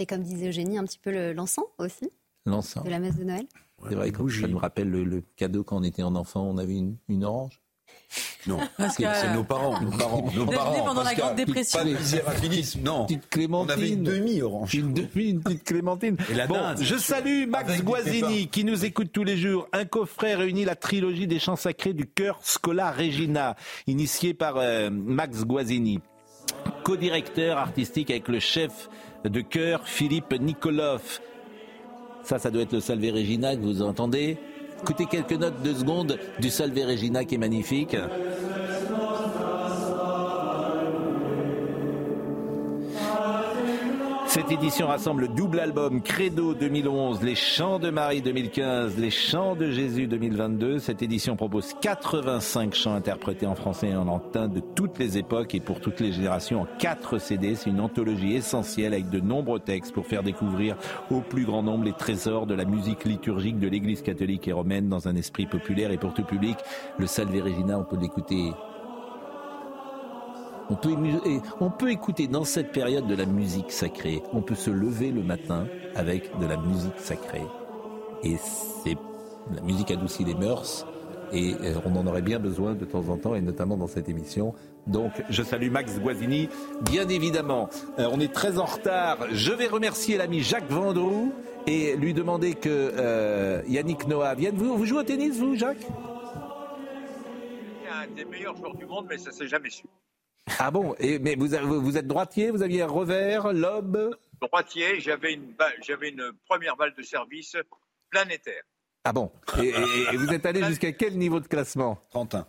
Et comme disait Eugénie, un petit peu l'encens aussi L'encens. De la messe de Noël. C'est vrai, que ça nous rappelle le, cadeau quand on était en enfant, on avait une, orange. Non, [LAUGHS] c'est nos parents. Nos parents. Nos parents pendant la Grande Dépression. Pas de non. Petite clémentine. On avait une demi-orange. Une demi, une petite clémentine. Et la bon, je salue Max Guazzini qui nous écoute tous les jours. Un coffret réunit la trilogie des chants sacrés du chœur Scola Regina, initié par euh, Max Guazzini. Co-directeur artistique avec le chef de chœur Philippe Nikolov. Ça, ça doit être le Salve Regina que vous entendez. Écoutez quelques notes de seconde du Salve Regina qui est magnifique. Cette édition rassemble le double album Credo 2011, Les Chants de Marie 2015, Les Chants de Jésus 2022. Cette édition propose 85 chants interprétés en français et en latin de toutes les époques et pour toutes les générations en 4 CD. C'est une anthologie essentielle avec de nombreux textes pour faire découvrir au plus grand nombre les trésors de la musique liturgique de l'Église catholique et romaine dans un esprit populaire et pour tout public. Le Salve Regina, on peut l'écouter on peut, écouter dans cette période de la musique sacrée. On peut se lever le matin avec de la musique sacrée. Et c'est la musique adoucit les mœurs. Et euh, on en aurait bien besoin de temps en temps, et notamment dans cette émission. Donc, je salue Max Guazzini, bien évidemment. Euh, on est très en retard. Je vais remercier l'ami Jacques Vendroux et lui demander que euh, Yannick Noah vienne. Vous, vous jouez au tennis, vous, Jacques? Un des meilleurs joueurs du monde, mais ça s'est jamais su. Ah bon Et, Mais vous, vous êtes droitier, vous aviez un revers, lobe? Droitier, j'avais une, j'avais une première balle de service planétaire. Ah bon et, vous êtes allé jusqu'à quel niveau de classement? 31.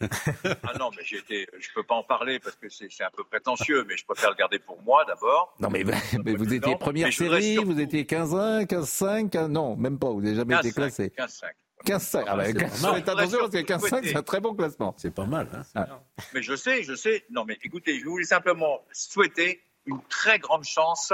ah non, mais j'ai été, je peux pas en parler parce que c'est un peu prétentieux, mais je préfère le garder pour moi d'abord. Non, mais, vous étiez première série, vous étiez 15-1, 15-5, non, même pas, vous n'avez jamais été classé. 15-5. 15-5. Ah, bah, attention parce que 15-5, c'est un très bon classement. C'est pas mal. Hein. Ah. Mais je sais, je sais. Non, mais écoutez, je voulais simplement souhaiter une très grande chance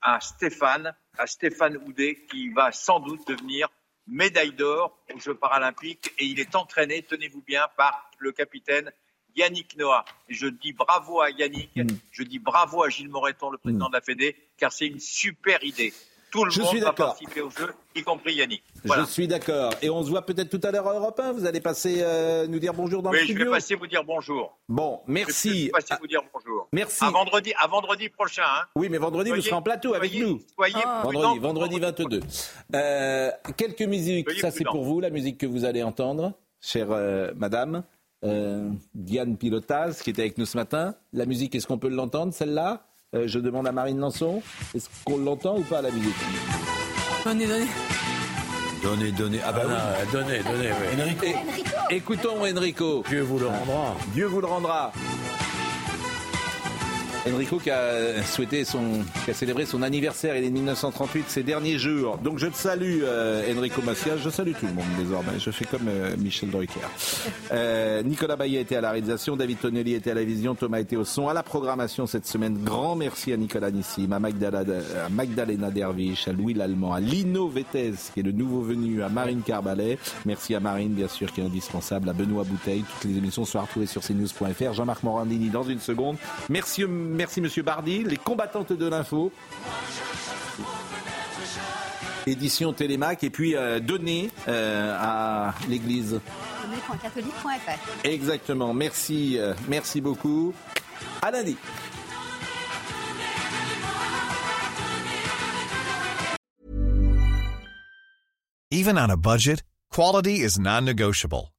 à Stéphane, à Stéphane Houdet, qui va sans doute devenir médaille d'or aux Jeux paralympiques. Et il est entraîné, tenez-vous bien, par le capitaine Yannick Noah. Et je dis bravo à Yannick, mm. je dis bravo à Gilles Moreton, le président de la Fédé, car c'est une super idée. Tout le monde va participer au jeu, y compris Yannick. Je suis d'accord. Et on se voit peut-être tout à l'heure à Europe 1. Vous allez passer euh, nous dire bonjour dans le studio Oui, je vais passer vous dire bonjour. Bon, merci. Je vais passer vous dire bonjour. Merci. À vendredi, à vendredi prochain. Hein. Oui, mais vendredi, vous serez en plateau avec nous. Soyez ah. Vendredi, vendredi 22. Euh, quelques musiques. Ça, c'est pour vous, la musique que vous allez entendre, chère euh, madame. Diane Pilotaz, qui était avec nous ce matin. La musique, est-ce qu'on peut l'entendre, celle-là? Je demande à Marine Lançon. Est-ce qu'on l'entend ou pas, la musique Donnez, donnez. Donnez, donnez. Ah bah oui. Donnez, donnez, oui. Enrico. Écoutons Enrico. Dieu vous le rendra. Dieu vous le rendra. Enrico qui a souhaité son, qui a célébré son anniversaire, il est 1938, ces derniers jours. Donc je te salue euh, Enrico Macias, je salue tout le monde désormais, je fais comme euh, Michel Drucker. Euh, Nicolas Baillet était à la réalisation, David Tonelli était à la vision, Thomas était au son, à la programmation cette semaine. Grand merci à Nicolas Nissim, à, Magdalena, Dervish, à Louis Lallemand, à Lino Vettez qui est le nouveau venu, à Marine Carbalet. Merci à Marine bien sûr qui est indispensable, à Benoît Bouteille. Toutes les émissions sont retrouvées sur cnews.fr. Jean-Marc Morandini dans une seconde. Merci Merci Monsieur Bardi. Les combattantes de l'info. Édition Télémac et puis euh, donné euh, à l'église. Exactement. Merci, euh, merci beaucoup. À lundi. Even on a budget, quality is non-negotiable.